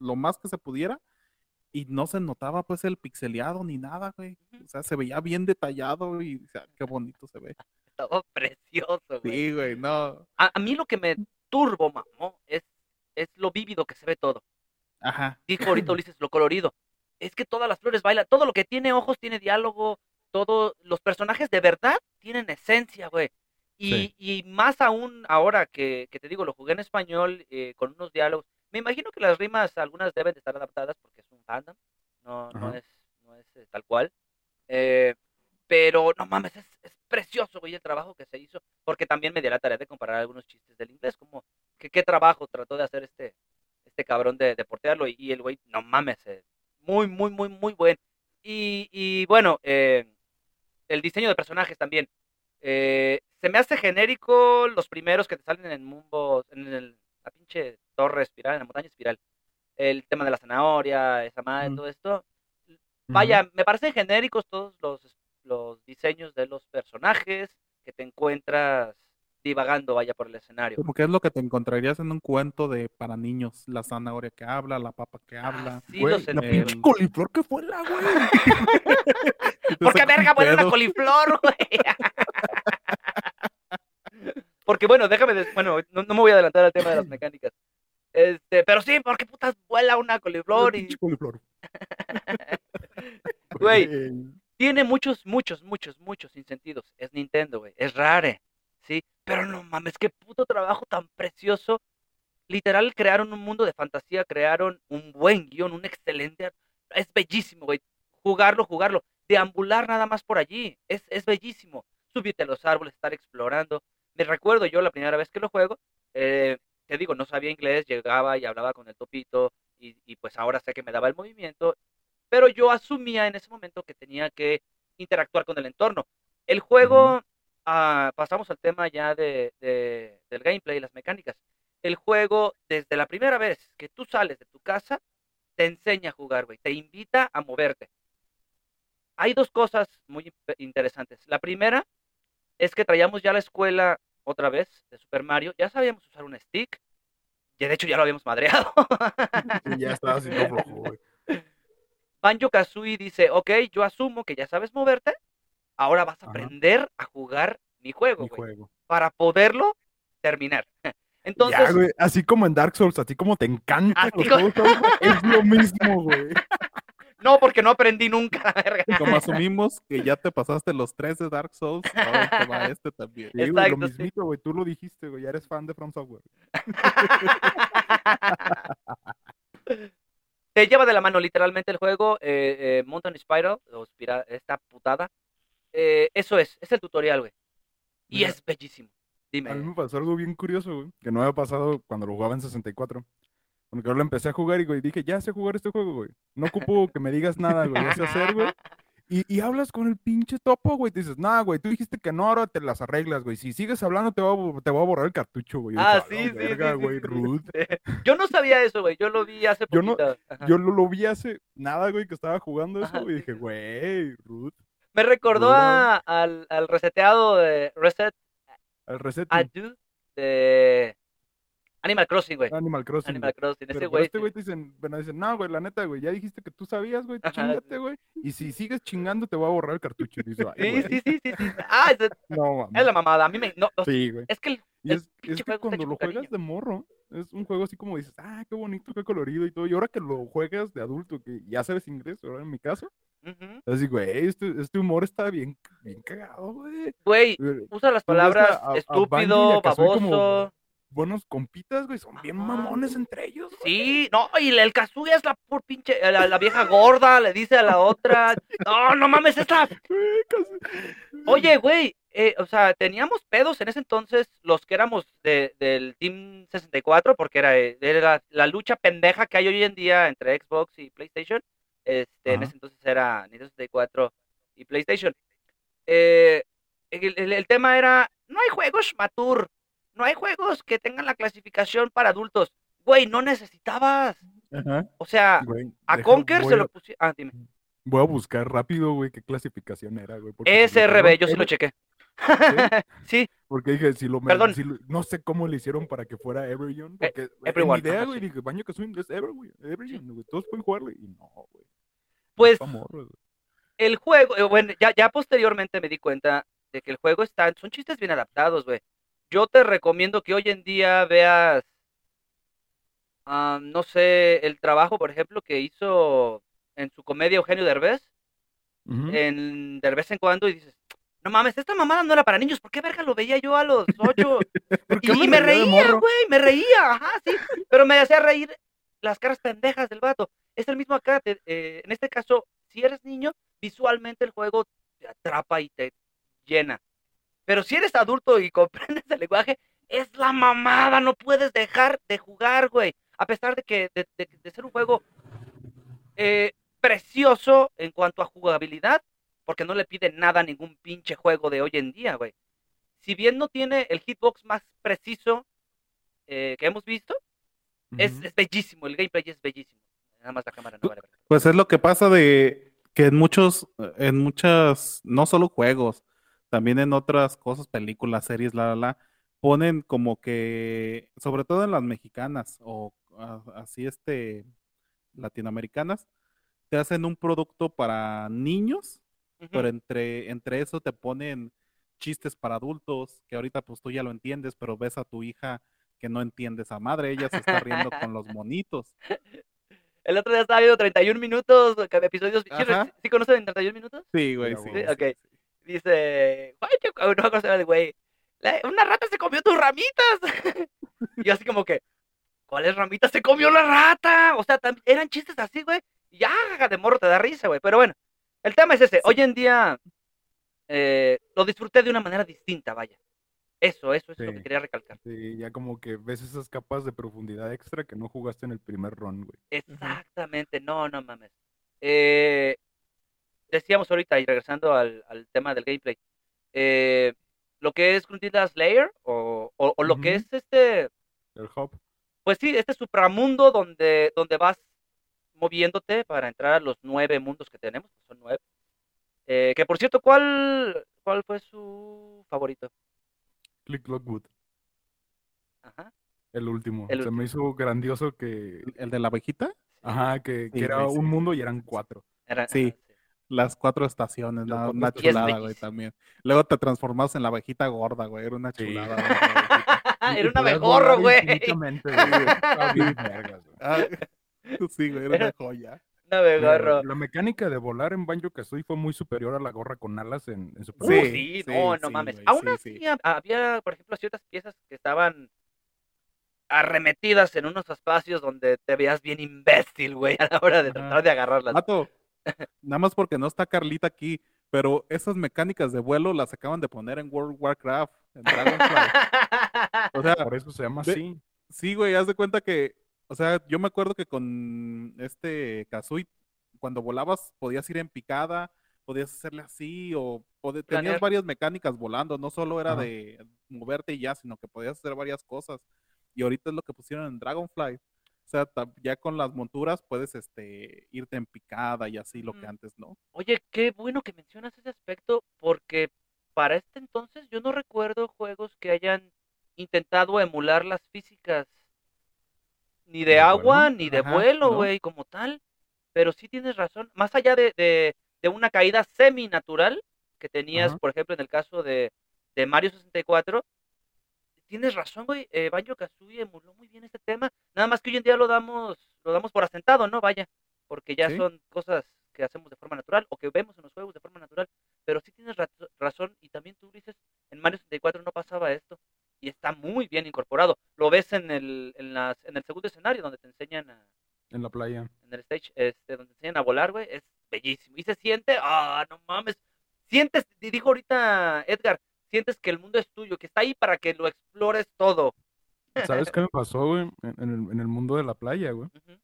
lo más que se pudiera, y no se notaba pues el pixeleado ni nada, güey. O sea, se veía bien detallado y, o sea, qué bonito se ve. Estaba precioso, güey. Sí, güey, no. A, a mí lo que me turbo, mamó, es, es lo vívido que se ve todo. Ajá. Dijo ahorita Ulises, lo colorido. Es que todas las flores bailan, todo lo que tiene ojos tiene diálogo, todos los personajes de verdad tienen esencia, güey. Y, Sí. y más aún ahora que, que te digo, lo jugué en español eh, con unos diálogos. Me imagino que las rimas algunas deben de estar adaptadas porque es un fandom, no, no es, no es eh, tal cual. Eh, pero no mames, es, es precioso, güey, el trabajo que se hizo, porque también me di la tarea de comparar algunos chistes del inglés, como que qué trabajo trató de hacer este, este cabrón de, de portearlo, y, y el güey, no mames, muy, muy, muy, muy buen. Y, y bueno, eh, el diseño de personajes también. Eh, se me hace genérico los primeros que te salen en Mumbo, en el- la pinche torre espiral, en la montaña espiral. El tema de la zanahoria, esa madre, Mm. todo esto. Vaya, me parecen genéricos todos los, los diseños de los personajes que te encuentras divagando, vaya, por el escenario. Como que es lo que te encontrarías en un cuento de para niños, la zanahoria que habla, la papa que habla. Ah, sí Güey, lo la pinche coliflor que fue la, güey. ¿Por qué Saca un verga vuela una coliflor, güey? Porque bueno, déjame, des- bueno, no, no me voy a adelantar al tema de las mecánicas. Este, pero sí, ¿por qué putas vuela una coliflor? Y Pinche coliflor. Güey. tiene muchos, muchos, muchos, muchos insentidos. Es Nintendo, güey. Es rare, ¿sí? Pero no mames, qué puto trabajo tan precioso. Literal, crearon un mundo de fantasía, crearon un buen guion, un excelente... Es bellísimo, güey. Jugarlo, jugarlo. Deambular nada más por allí. Es, es bellísimo. Subirte a los árboles, estar explorando. Me recuerdo yo la primera vez que lo juego. eh, te digo, no sabía inglés, llegaba y hablaba con el topito. Y, y pues ahora sé que me daba el movimiento pero yo asumía en ese momento que tenía que interactuar con el entorno. El juego, ah, pasamos al tema ya de, de- del gameplay y las mecánicas. El juego, desde la primera vez que tú sales de tu casa, te enseña a jugar, güey, te invita a moverte. Hay dos cosas muy interesantes. La primera es que traíamos ya la escuela otra vez de Super Mario, ya sabíamos usar un stick, y de hecho ya lo habíamos madreado. Sí, ya estaba todo flojo, güey. Banjo Kazooie dice, ok, yo asumo que ya sabes moverte, ahora vas a Ajá. aprender a jugar mi juego, Mi güey, juego. para poderlo terminar. Entonces, ya, güey, así como en Dark Souls, así como te encantan Así los como- juegos, es lo mismo, güey. no, porque no aprendí nunca, la verga. Como asumimos que ya te pasaste los tres de Dark Souls, ahora te va este también. Sí, güey, lo sí. mismito, güey. Tú lo dijiste, güey. Ya eres fan de From Software. Te lleva de la mano literalmente el juego, eh, eh, Mountain Spiral, o esta putada. Eh, eso es, es el tutorial, güey. Y Mira, es bellísimo. Dime. A mí me pasó algo bien curioso, güey. Que no había pasado cuando lo jugaba en 64. Porque ahora lo empecé a jugar y, güey, dije, ya sé jugar este juego, güey. No ocupo que me digas nada, güey. Ya sé hacer, güey. Y, y hablas con el pinche topo, güey. Te dices, nah, güey, tú dijiste que no, ahora te las arreglas, güey. Si sigues hablando, te voy a, te voy a borrar el cartucho, güey. Yo Ah, dije, "A sí, sí, verga, sí, sí, güey, sí, sí. rude". Yo no sabía eso, güey. Yo lo vi hace Yo no- poquito. Yo lo, lo vi hace nada, güey, que estaba jugando eso, Ajá, güey. Y dije, güey, rude. Me recordó a- al, al reseteado de Reset Al reset de Animal Crossing, güey. Animal Crossing. Animal. Crossing. Pero, Ese güey. este güey te dicen, bueno, dicen, no, güey, la neta, güey, ya dijiste que tú sabías, güey, chingate, güey. Y si sigues chingando, te voy a borrar el cartucho. "Ay, Sí, sí, sí, sí, sí. Ah, es, No, es la mamada. A mí me. No, Sí, güey. es que el- Y es, es que cuando lo juegas cariño. de morro, es un juego así como dices, ah, qué bonito, qué colorido y todo. Y ahora que lo juegas de adulto, que ya sabes inglés, ahora en mi caso, Así, güey, este, este humor está bien, bien cagado, güey. Güey, usa las palabras a- estúpido, a Kazooie como baboso. Buenos compitas, güey, son bien Ajá. mamones entre ellos. güey. Sí, no, y el Kazuya es la pur pinche, la, la vieja gorda, le dice a la otra, no, no mames, esta, oye, güey, eh, o sea, teníamos pedos en ese entonces, los que éramos de- del Team 64, porque era, era la lucha pendeja que hay hoy en día entre Xbox y PlayStation, este, en ese entonces era Nintendo 64 y PlayStation. Eh, el, el- el tema era, no hay juegos mature, no hay juegos que tengan la clasificación para adultos. Güey, no necesitabas. Ajá. O sea, Güey, a deja- Conker se a- lo pusieron. Ah, dime. Voy a buscar rápido, güey, qué clasificación era, güey. SRB, yo sí lo chequé. sí, Porque dije, si lo me- Perdón. si lo- no sé cómo le hicieron para que fuera Everyone. Eh, Porque en Everyone, mi idea, güey, sí. dije, Baño Kazooie es Ever, güey, Everyone, güey. Todos pueden jugarlo. Y no, güey. pues güey. el juego, eh, bueno, ya, ya posteriormente me di cuenta de que el juego está, son chistes bien adaptados, güey. Yo te recomiendo que hoy en día veas, ah, no sé, el trabajo, por ejemplo, que hizo en su comedia Eugenio Derbez, Ujú. en, de vez en cuando, y dices, no mames, esta mamada no era para niños, ¿por qué verga lo veía yo a los ocho? ¿Por Y, me reía güey, me reía, ajá, sí. Pero me hacía reír las caras pendejas del vato. Es el mismo acá, te- eh, en este caso, si eres niño, visualmente el juego te atrapa y te llena. Pero si eres adulto y comprendes el lenguaje, es la mamada, no puedes dejar de jugar, güey. A pesar de que de, de- de ser un juego eh, precioso en cuanto a jugabilidad, porque no le pide nada a ningún pinche juego de hoy en día, güey. Si bien no tiene el hitbox más preciso eh, que hemos visto, es, es bellísimo, el gameplay es bellísimo. Nada más la cámara no vale. Pues es lo que pasa de que en muchos, en muchas, no solo juegos, también en otras cosas, películas, series, la, la, la, ponen como que, sobre todo en las mexicanas o así este, latinoamericanas, te hacen un producto para niños, Pero entre, entre eso te ponen chistes para adultos, que ahorita pues tú ya lo entiendes, pero ves a tu hija que no entiende esa madre, ella se está riendo con los monitos. El otro día estaba viendo 31 minutos, episodios. ¿sí. ¿Sí conocen 31 minutos? Sí, güey, sí. güey. Sí, ok. Dice, "Ay, yo- no me acuerdo el güey, "La- una rata se comió tus ramitas. y así como que, ¿cuáles ramitas se comió la rata? O sea, eran chistes así, güey. Ya, de morro te da risa, güey. Pero bueno, el tema es ese. Hoy en día eh, lo disfruté de una manera distinta, vaya. Eso, eso es lo que quería recalcar. Sí, ya como que ves esas capas de profundidad extra que no jugaste en el primer run, güey. Exactamente, no, no mames. Eh, decíamos ahorita, y regresando al, al tema del gameplay, eh, lo que es Gruntilda Slayer, o, o, o lo que es este, El hub. pues sí, este supramundo donde, donde vas moviéndote para entrar a los nueve mundos que tenemos, que son nueve. Eh, que por cierto, ¿cuál, ¿cuál fue su favorito? Click Lockwood. Ajá. El último. El Se me hizo grandioso que. ¿El de la abejita? Ajá, que, que Sí, era güey, sí. un mundo y eran cuatro. Era- Sí. ajá, Las cuatro estaciones, la- una chulada, güey, también. Luego te transformabas en la abejita gorda, güey, era una Sí. chulada. güey, la abejita. Ah, Y- era un abejorro, güey. güey. Güey. Ah, sí, güey, era una joya. Un abejorro. La, la mecánica de volar en Banjo Kazooie fue muy superior a la gorra con alas en, en Super Uh, Mario. sí, Sí, no, no sí, mames. güey, Aún sí, así sí. hab- había, por ejemplo, ciertas piezas que estaban arremetidas en unos espacios donde te veías bien imbécil, güey, a la hora de tratar de agarrarlas. Mato, nada más porque no está Carlita aquí, pero esas mecánicas de vuelo las acaban de poner en World of Warcraft, en Dragonfly. O sea, Por eso se llama así. sí, güey, haz de cuenta que, o sea, yo me acuerdo que con este Kazooie, cuando volabas podías ir en picada, podías hacerle así, o tenías varias mecánicas volando, no solo era Ajá. de moverte y ya, sino que podías hacer varias cosas. Y ahorita es lo que pusieron en Dragonfly. O sea, ya con las monturas puedes este, irte en picada y así, lo que antes no. Oye, qué bueno que mencionas ese aspecto, porque para este entonces yo no recuerdo juegos que hayan intentado emular las físicas ni de ¿De agua vuelo? ni de Ajá, vuelo, ¿no? güey, como tal. Pero sí tienes razón. Más allá de, de, de una caída semi-natural que tenías, Ajá. por ejemplo, en el caso de, de Mario 64, tienes razón, güey. Eh, Banjo Kazooie emuló muy bien este tema. Nada más que hoy en día lo damos, lo damos por asentado, ¿no? Vaya, porque ya Sí. son cosas que hacemos de forma natural o que vemos en los juegos de forma natural. Pero sí tienes ra- razón y también tú dices, en Mario 64 no pasaba esto y está muy bien incorporado. Lo ves en el, en las, en el segundo escenario donde te enseñan a, En la playa. en el stage, este, donde te enseñan a volar, güey, es bellísimo. Y se siente, ah, no mames. Sientes, y dijo ahorita Edgar, sientes que el mundo es tuyo, que está ahí para que lo explores todo. ¿Sabes qué me pasó, güey? En, el, en el mundo de la playa, güey. Ujú.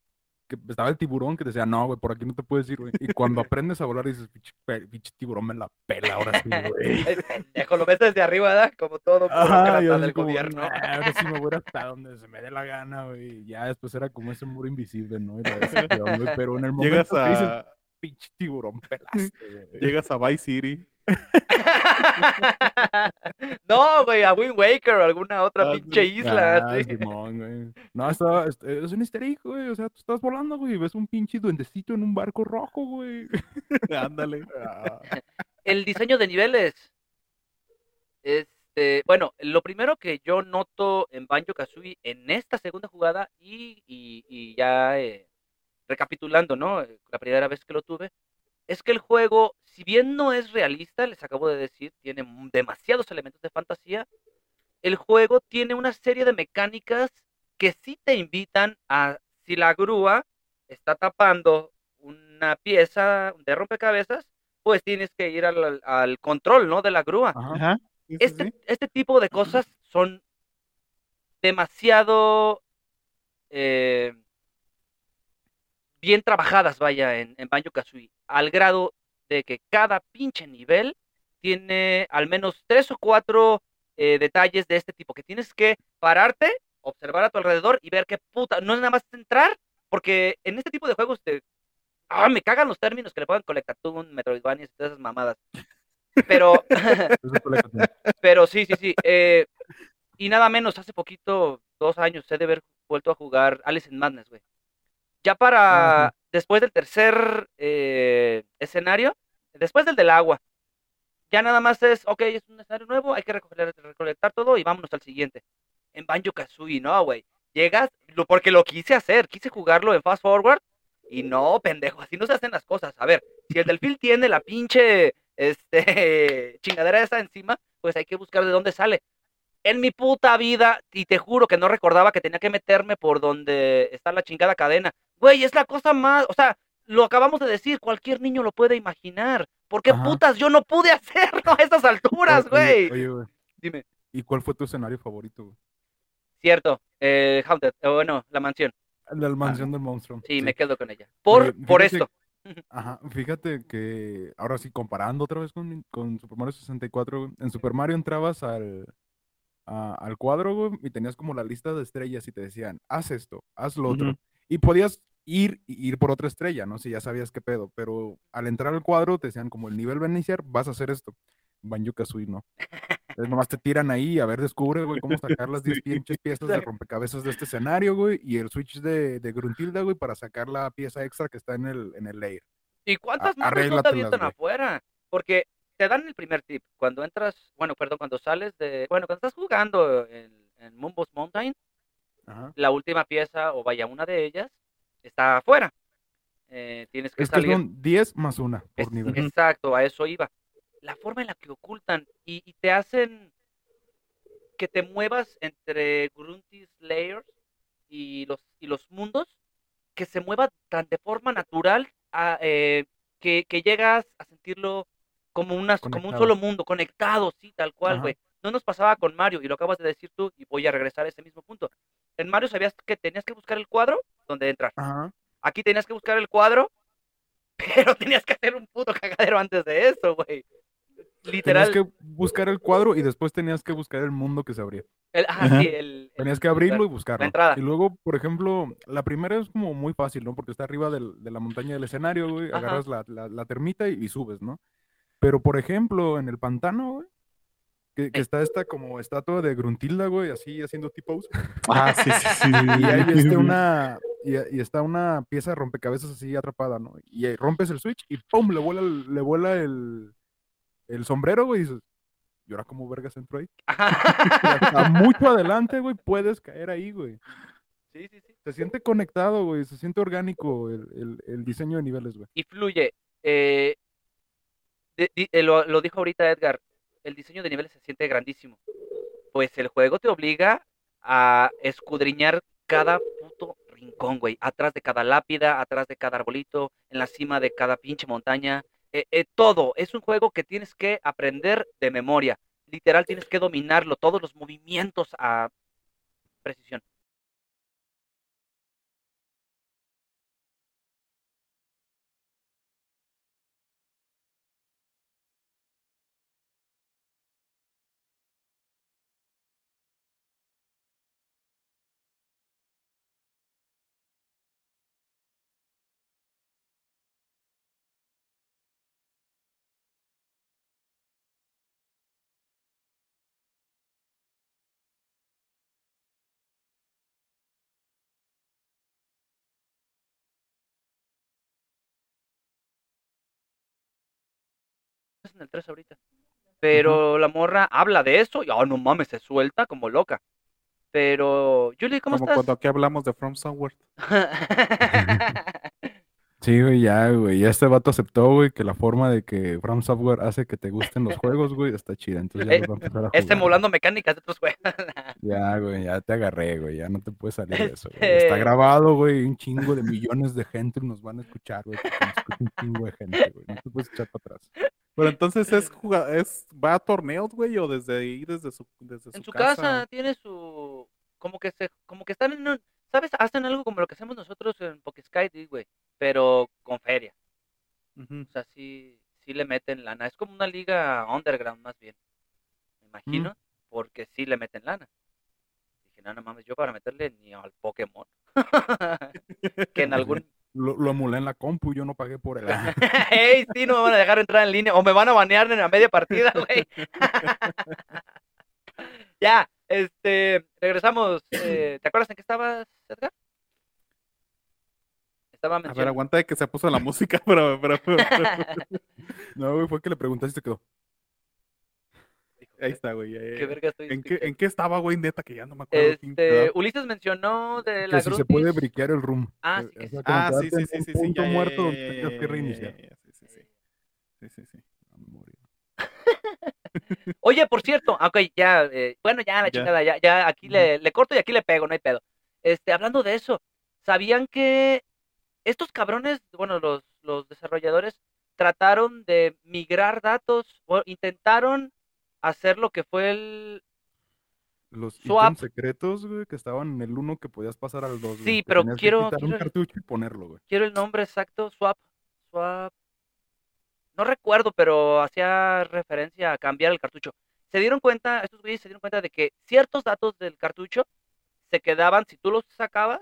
Que estaba el tiburón que decía, no, güey, por aquí no te puedes ir, güey. Y cuando aprendes a volar dices, pinche tiburón me la pela ahora sí, güey. Pendejo, lo ves desde arriba, ¿verdad? Como todo burócrata yo del como, gobierno. "Nah, ahora sí me voy a hasta donde se me dé la gana, güey. Ya después era como ese muro invisible, ¿no? Y la Pero en el momento Llegas que dices, a, pinche tiburón pelaste, llegas a Vice City. no, güey, a Wind Waker o alguna otra Ah, pinche isla. Ah, sí. Simón, güey. No, estaba, es, es un easter egg, güey. O sea, tú estás volando, güey, y ves un pinche duendecito en un barco rojo, güey. Ándale. Ah, El diseño de niveles. Este, bueno, lo primero que yo noto en Banjo Kazooie en esta segunda jugada y, y- y ya eh, recapitulando, ¿no? La primera vez que lo tuve, es que el juego, si bien no es realista, les acabo de decir, tiene demasiados elementos de fantasía, el juego tiene una serie de mecánicas que sí te invitan a, si la grúa está tapando una pieza de rompecabezas, pues tienes que ir al, control, ¿no? De la grúa. ajá. Este, sí. este tipo de cosas son demasiado eh, bien trabajadas, vaya, en, en Banjo Kazooie, al grado de que cada pinche nivel tiene al menos tres o cuatro eh, detalles de este tipo, que tienes que pararte, observar a tu alrededor y ver qué puta, no es nada más entrar, porque en este tipo de juegos te... Ah, me cagan los términos que le pongan Colectatún, Metroidvania y todas esas mamadas. Pero... Pero sí, sí, sí. eh, y nada menos, hace poquito, dos años, he de haber vuelto a jugar Alice in Madness, güey. Ya para Ajá. después del tercer eh, escenario, después del del agua, ya nada más es, ok, es un escenario nuevo, hay que recoger- recolectar todo y vámonos al siguiente. En Banjo Kazooie, no, güey. Llegas, lo, porque lo quise hacer, quise jugarlo en Fast Forward y no, pendejo, así no se hacen las cosas. A ver, si el delfín tiene la pinche este, chingadera esa encima, pues hay que buscar de dónde sale. En mi puta vida, y te juro que no recordaba que tenía que meterme por donde está la chingada cadena. Güey, es la cosa más, o sea, lo acabamos de decir, cualquier niño lo puede imaginar. ¿Por qué Ajá. putas yo no pude hacerlo a estas alturas, güey? Oye, güey. Dime. ¿Y cuál fue tu escenario favorito, güey? Cierto, eh, Haunted, o bueno, la mansión. La mansión del monstruo. Sí, me quedo con ella. Por, por esto. Ajá, fíjate que ahora sí, comparando otra vez con, con Super Mario 64, güey, en Super Mario entrabas al, a- al cuadro, güey, y tenías como la lista de estrellas y te decían, haz esto, haz lo otro. Y podías ir y ir por otra estrella, ¿no? Si ya sabías qué pedo, pero al entrar al cuadro te decían como el nivel va a iniciar, vas a hacer esto. Banjo Kazooie no. Entonces nomás te tiran ahí a ver, descubre, güey, cómo sacar las 10 Sí. pinches piezas de rompecabezas de este escenario, güey, y el switch de, de Gruntilda, güey, para sacar la pieza extra que está en el, en el layer. ¿Y cuántas madres no te avientan afuera? Porque te dan el primer tip. Cuando entras, bueno, perdón, cuando sales de, bueno, cuando estás jugando en, en Mumbos Mountain, Ajá. la última pieza, o vaya, una de ellas, está afuera. Eh, tienes que Es que salir. son 10 más una Es- por nivel. Exacto, a eso iba. La forma en la que ocultan y, y te hacen que te muevas entre Grunty's layers y los, y los mundos, que se mueva tan de forma natural a, eh, que, que llegas a sentirlo como, una, como un solo mundo, conectado, sí, tal cual, güey. No nos pasaba con Mario, y lo acabas de decir tú, y voy a regresar a ese mismo punto. En Mario sabías que tenías que buscar el cuadro donde entrar. Ajá. Aquí tenías que buscar el cuadro, pero tenías que hacer un puto cagadero antes de eso, güey. Literal. Tenías que buscar el cuadro y después tenías que buscar el mundo que se abría. el- ajá, Ajá. sí, el- el Tenías que abrirlo y buscarlo. entrada. Y luego, por ejemplo, la primera es como muy fácil, ¿no? Porque está arriba del- de la montaña del escenario, güey. Agarras la, la- la termita y, y subes, ¿no? Pero, por ejemplo, en el pantano, güey, que, que está esta como estatua de Gruntilda, güey, así haciendo tipos. Ah, sí, sí, sí. Y ahí está una, y, y está una pieza de rompecabezas así atrapada, ¿no? Y ahí rompes el switch y ¡pum! Le vuela el, le vuela el, el sombrero, güey. Y dices, ¿y ahora cómo vergas entro ahí? Hasta mucho adelante, güey, puedes caer ahí, güey. Sí, sí, sí. Se siente conectado, güey. Se siente orgánico el, el- el diseño de niveles, güey. Y fluye. eh, de- eh, lo, lo dijo ahorita Edgar, el diseño de niveles se siente grandísimo. Pues el juego te obliga a escudriñar cada puto rincón, güey. Atrás de cada lápida, atrás de cada arbolito, en la cima de cada pinche montaña. eh, eh, todo. Es un juego que tienes que aprender de memoria. Literal, tienes que dominarlo, todos los movimientos a precisión. En el 3 ahorita. Pero la morra habla de eso y, oh, no mames, se suelta como loca. Pero, Julie, ¿cómo Como estás? cuando aquí hablamos de From Software. Sí, güey, ya, güey. Ya este vato aceptó, güey, que la forma de que From Software hace que te gusten los juegos, güey, está chida. Entonces ya Eh, va a empezar a es jugar. emulando mecánicas de otros juegos. Ya, güey, ya te agarré, güey. Ya no te puedes salir de eso, güey. Está grabado, güey. Un chingo de millones de gente nos van a escuchar, güey. nos un chingo de gente, güey. No te puedes echar para atrás. Pero entonces es juga- es va a torneos, güey, o desde ahí, desde su, desde en su su casa tiene su como que se como que están en un, sabes hacen algo como lo que hacemos nosotros en Pokesky güey pero con feria. O sea sí sí le meten lana. Es como una liga underground más bien me imagino porque sí le meten lana. Dije no no mames yo para meterle ni al Pokémon que en algún Lo, lo emulé en la compu, yo no pagué por el. Ey, sí, no me van a dejar entrar en línea o me van a banear en la media partida, güey. ya, este, regresamos. eh, ¿Te acuerdas en qué estabas, Edgar? Estaba A ver, mencionando. aguanta de que se puso la música, pero, pero, pero- No, güey, fue que le preguntaste y se quedó. Ahí está, güey. eh, ¿Qué verga estoy ¿En qué? ¿En qué estaba, güey, neta? Que ya no me acuerdo. Este. Ulises mencionó de la Que si se puede briquear el room. Ah, Eh, sí sí. Ah, sí, sí, en sí, un sí, sí. punto muerto ya, donde ya, tengas que reiniciar. ya, ya, Sí, sí, sí. Sí, sí, sí. La memoria. Oye, por cierto, ok, ya, eh, bueno, ya la Ya. chingada, ya, ya aquí le, le corto y aquí le pego, no hay pedo. Este, hablando de eso, ¿sabían que estos cabrones, bueno, los, los desarrolladores trataron de migrar datos o intentaron hacer lo que fue el... Los Swap. secretos, güey, que estaban en el 1 que podías pasar al 2. Sí, pero quiero- quitar quiero- un cartucho y ponerlo, güey. Quiero el nombre exacto, swap, swap. No recuerdo, pero hacía referencia a cambiar el cartucho. Se dieron cuenta, estos güeyes se dieron cuenta de que ciertos datos del cartucho se quedaban, si tú los sacabas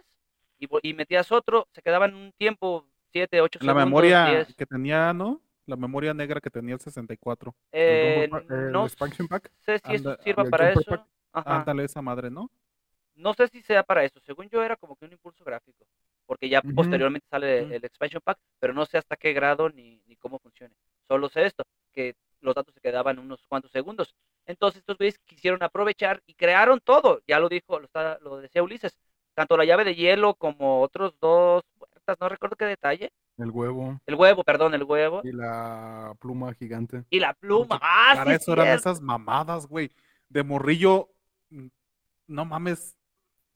y, y metías otro, se quedaban un tiempo, 7, 8 La segundos, memoria 10. que tenía, ¿no? La memoria negra que tenía el 64. Eh, Rumble el no expansion pack. sé si eso Anda, sirva para eso. Pack. Ándale esa madre, ¿no? No sé si sea para eso. Según yo era como que un impulso gráfico. Porque ya posteriormente sale el expansion pack, pero no sé hasta qué grado ni, ni cómo funcione. Solo sé esto, que los datos se quedaban unos cuantos segundos. Entonces estos güeyes quisieron aprovechar y crearon todo. Ya lo dijo, lo, está- lo decía Ulises. Tanto la llave de hielo como otros dos puertas, no recuerdo qué detalle. El huevo El huevo, perdón, el huevo. y la pluma gigante. Y la pluma. Porque Ah, Para sí, eso eran cierto. esas mamadas, güey. De morrillo, no mames,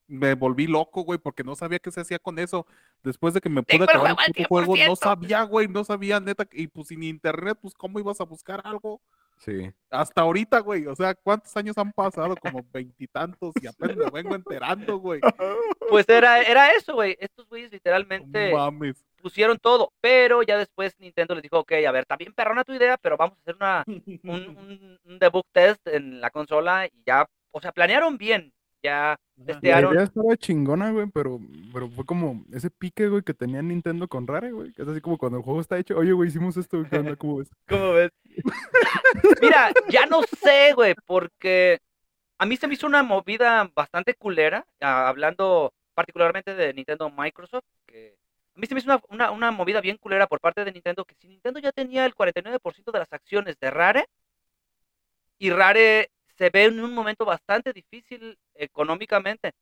me volví loco, güey, porque no sabía qué se hacía con eso. Después de que me pude acabar el juego juego, 100%. no sabía, güey, no sabía, neta. Y pues sin internet, pues, ¿cómo ibas a buscar algo? Sí. Hasta ahorita, güey. O sea, ¿cuántos años han pasado? Como veintitantos y apenas me vengo enterando, güey. Pues era, era eso, güey. Estos güeyes literalmente mames. pusieron todo, pero ya después Nintendo les dijo, ok, a ver, está bien perrona tu idea, pero vamos a hacer una, un, un, un debug test en la consola y ya, o sea, planearon bien, ya. La testearon. idea estaba chingona, güey, pero, pero fue como ese pique, güey, que tenía Nintendo con Rare, güey. que Es así como cuando el juego está hecho, oye, güey, hicimos esto. ¿Cómo ves? ¿Cómo ves? Mira, ya no sé, güey, porque a mí se me hizo una movida bastante culera, ah, hablando particularmente de Nintendo Microsoft, que a mí se me hizo una, una, una movida bien culera por parte de Nintendo, que si Nintendo ya tenía el 49% de las acciones de Rare, y Rare se ve en un momento bastante difícil económicamente,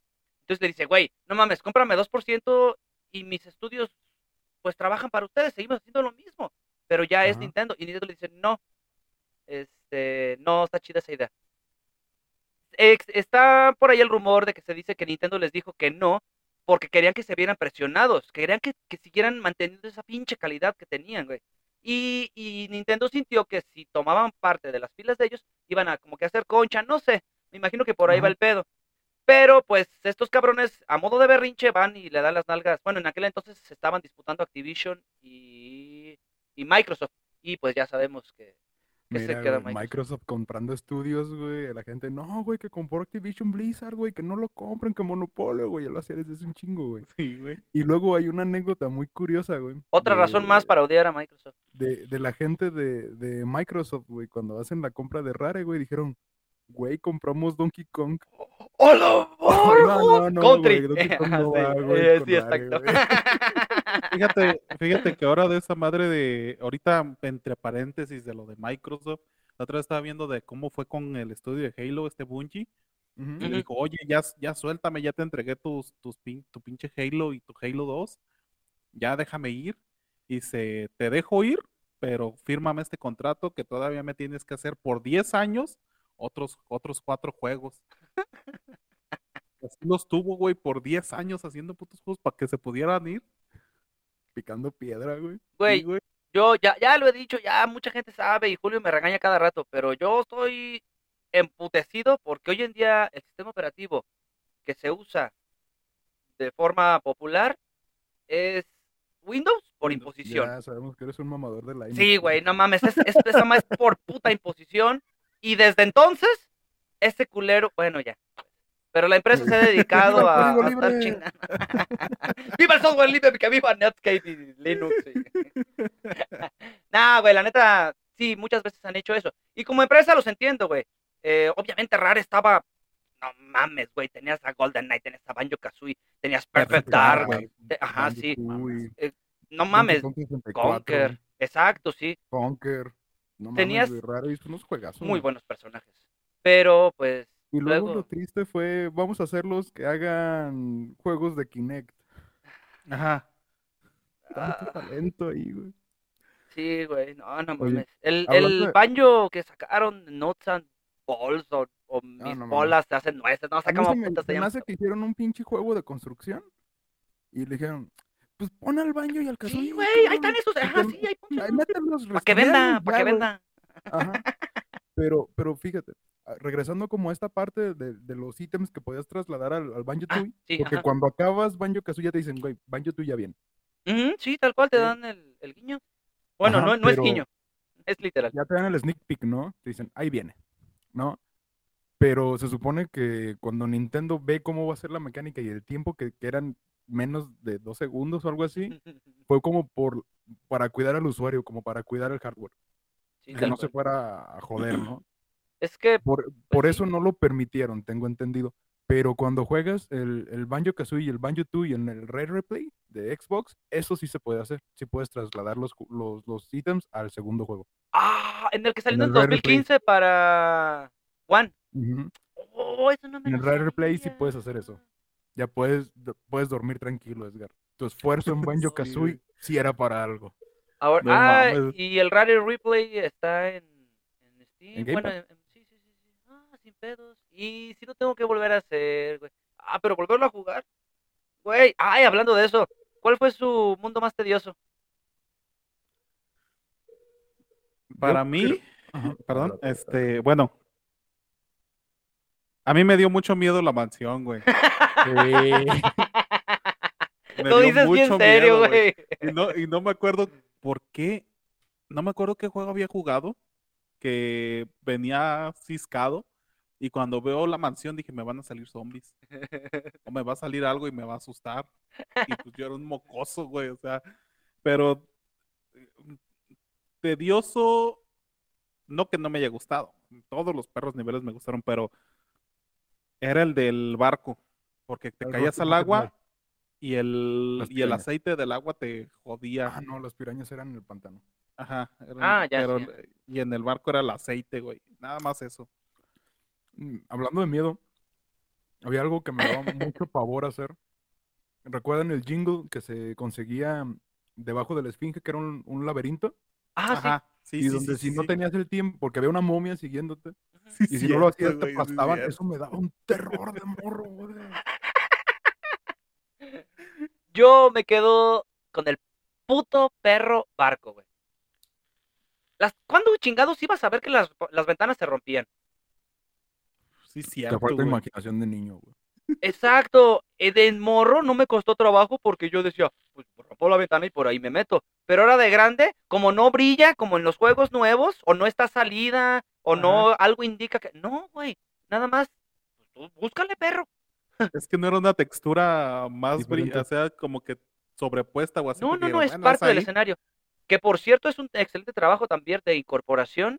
entonces le dice, güey, no mames, cómprame 2% y mis estudios pues trabajan para ustedes, seguimos haciendo lo mismo, pero ya es. Nintendo, y Nintendo le dice, no, este, no está chida esa idea. Ex- está por ahí el rumor de que se dice que Nintendo les dijo que no, porque querían que se vieran presionados, querían que, que siguieran manteniendo esa pinche calidad que tenían, güey. Y, y Nintendo sintió que si tomaban parte de las filas de ellos, iban a como que hacer concha, no sé, me imagino que por ahí va el pedo. Pero pues estos cabrones a modo de berrinche van y le dan las nalgas. Bueno, en aquel entonces se estaban disputando Activision y, y Microsoft. Y pues ya sabemos que, que se queda güey, Microsoft. Microsoft comprando estudios, güey. La gente, no, güey, que compró Activision Blizzard, güey, que no lo compren, que monopolio, güey. Ya lo hacía desde hace un chingo, güey. Sí, güey. Y luego hay una anécdota muy curiosa, güey. Otra razón más para odiar a Microsoft. de, de la gente de, de Microsoft, güey, cuando hacen la compra de Rare, güey, dijeron, güey, compramos Donkey Kong. ¡Hola! No, no, no, Country. güey, Donkey Kong no Sí, va, güey, sí, exacto. güey. Fíjate, fíjate que ahora de esa madre de, ahorita entre paréntesis de lo de Microsoft, la otra vez estaba viendo de cómo fue con el estudio de Halo, este Bungie, Ujú. y le dijo, oye, ya, ya suéltame, ya te entregué tus, tus pin- tu pinche Halo y tu Halo 2, ya déjame ir, y se, te dejo ir, pero fírmame este contrato que todavía me tienes que hacer por 10 años otros, otros cuatro juegos. Así los tuvo, güey, por 10 años haciendo putos juegos para que se pudieran ir. Picando piedra, güey. Sí, Güey, yo ya, ya lo he dicho, ya mucha gente sabe y Julio me regaña cada rato, pero yo estoy emputecido porque hoy en día el sistema operativo que se usa de forma popular es Windows por imposición. Ya sabemos que eres un mamador de Linux. Sí, güey, no mames, es, es, esa más es por puta imposición. Y desde entonces, ese culero, bueno, ya. Pero la empresa se ha dedicado ¡Viva el a, estar chingando. ¡Viva el software libre! Que viva Netscape y Linux. y- nah, güey, la neta, sí, muchas veces han hecho eso. Y como empresa los entiendo, güey. Eh, obviamente Rare estaba... No mames, güey, tenías a Golden Knight, tenías a Banjo Kazooie, tenías Perfect Dark, ajá, sí. Banjo-Kooie, No mames, Donkey Kong 64, Conker, exacto, sí. Conker. No Tenías mames, Rare hizo unos juegazos. muy buenos personajes. Pero, pues, Y luego, luego- lo triste fue, vamos a hacerlos que hagan juegos de Kinect. Ajá. Tanto ah, talento ahí, güey. sí, güey, no, no Oye, mames. El, el de- banjo que sacaron, Nuts and Balls, o, o mis no bolas se hacen nueces, no sé mí cómo se me, se me hace que hicieron un pinche juego de construcción. Y le dijeron, pues pon al baño y al Sí, Kazooie, güey, ahí están esos, ajá, sí, ahí Ahí mételos, Para que venda, para que venda. Ajá. Pero, pero fíjate, ah, regresando como a esta parte de, de los ítems que podías trasladar al, al Banjo Ah, Tooie, sí, porque ajá. cuando acabas Banjo Kazooie ya te dicen, güey, Banjo Tooie ya viene. Sí, tal cual te Sí. dan el, el guiño. Bueno, Ajá, no, no es guiño, es literal. Ya te dan el sneak peek, ¿no? Te dicen, ahí viene, ¿no? Pero se supone que cuando Nintendo ve cómo va a ser la mecánica y el tiempo que, que eran menos de dos segundos o algo así, fue como por para cuidar al usuario, como para cuidar el hardware, Sí, que no se fuera a joder, ¿no? Es que Por, por sí. eso no lo permitieron, tengo entendido. Pero cuando juegas el, el Banjo Kazooie y el Banjo 2 y en el Red Replay de Xbox, eso sí se puede hacer. Sí puedes trasladar los, los, los ítems al segundo juego. Ah, en el que salió en el el Rare Replay. 2015 para One. Ujú. Oh, eso no me En el Rare Replay sí sabía. puedes hacer eso. Ya puedes, puedes dormir tranquilo, Edgar. Tu esfuerzo en Banjo Kazooie sí era para algo. Ahora, No ah, mames. y el Rare Replay está en, en Steam. ¿En Game bueno, en- sí, sí, sí, sí. Ah, sin pedos. Y si no tengo que volver a hacer, güey. Ah, pero volverlo a jugar. Güey, ay, hablando de eso, ¿cuál fue su mundo más tedioso? Para Yo mí, creo- Ajá, perdón, este, bueno. A mí me dio mucho miedo la mansión, güey. Me Lo dices bien serio, miedo, güey. Y no, y no me acuerdo por qué, no me acuerdo qué juego había jugado, que venía ciscado, y cuando veo la mansión dije, me van a salir zombies, o me va a salir algo y me va a asustar. Y pues yo era un mocoso, güey, o sea, pero eh, tedioso, no que no me haya gustado, todos los perros niveles me gustaron, pero era el del barco, porque te El caías al agua y el, y el aceite del agua te jodía. Ah, no, las pirañas eran en el pantano. Ajá. era- Ah, ya, pero- sí. Y en el barco era el aceite, güey. Nada más eso. Mm, Hablando de miedo, había algo que me daba mucho pavor hacer. ¿Recuerdan el jingle que se conseguía debajo de la esfinge, que era un, un laberinto? Ah, Ajá. Sí, y sí, donde sí, si sí, no sí. tenías el tiempo, porque había una momia siguiéndote, sí. Y si no lo hacías te aplastaban, eso me daba un terror de morro, güey. Yo me quedo con el puto perro barco, güey. Las, ¿Cuándo chingados ibas a ver que las, las ventanas se rompían? Sí, Te cierto, falta güey. imaginación de niño, güey. Exacto. eh, De morro no me costó trabajo porque yo decía, pues rompo la ventana y por ahí me meto. Pero ahora de grande, como no brilla, como en los juegos nuevos, o no está salida, o no algo indica que. No, güey. Nada más. pues, tú búscale, perro. Es que no era una textura más brillante, o sea, como que sobrepuesta o así. No, no, no, es "Bueno, parte del ahí". escenario. Que por cierto es un excelente trabajo también de incorporación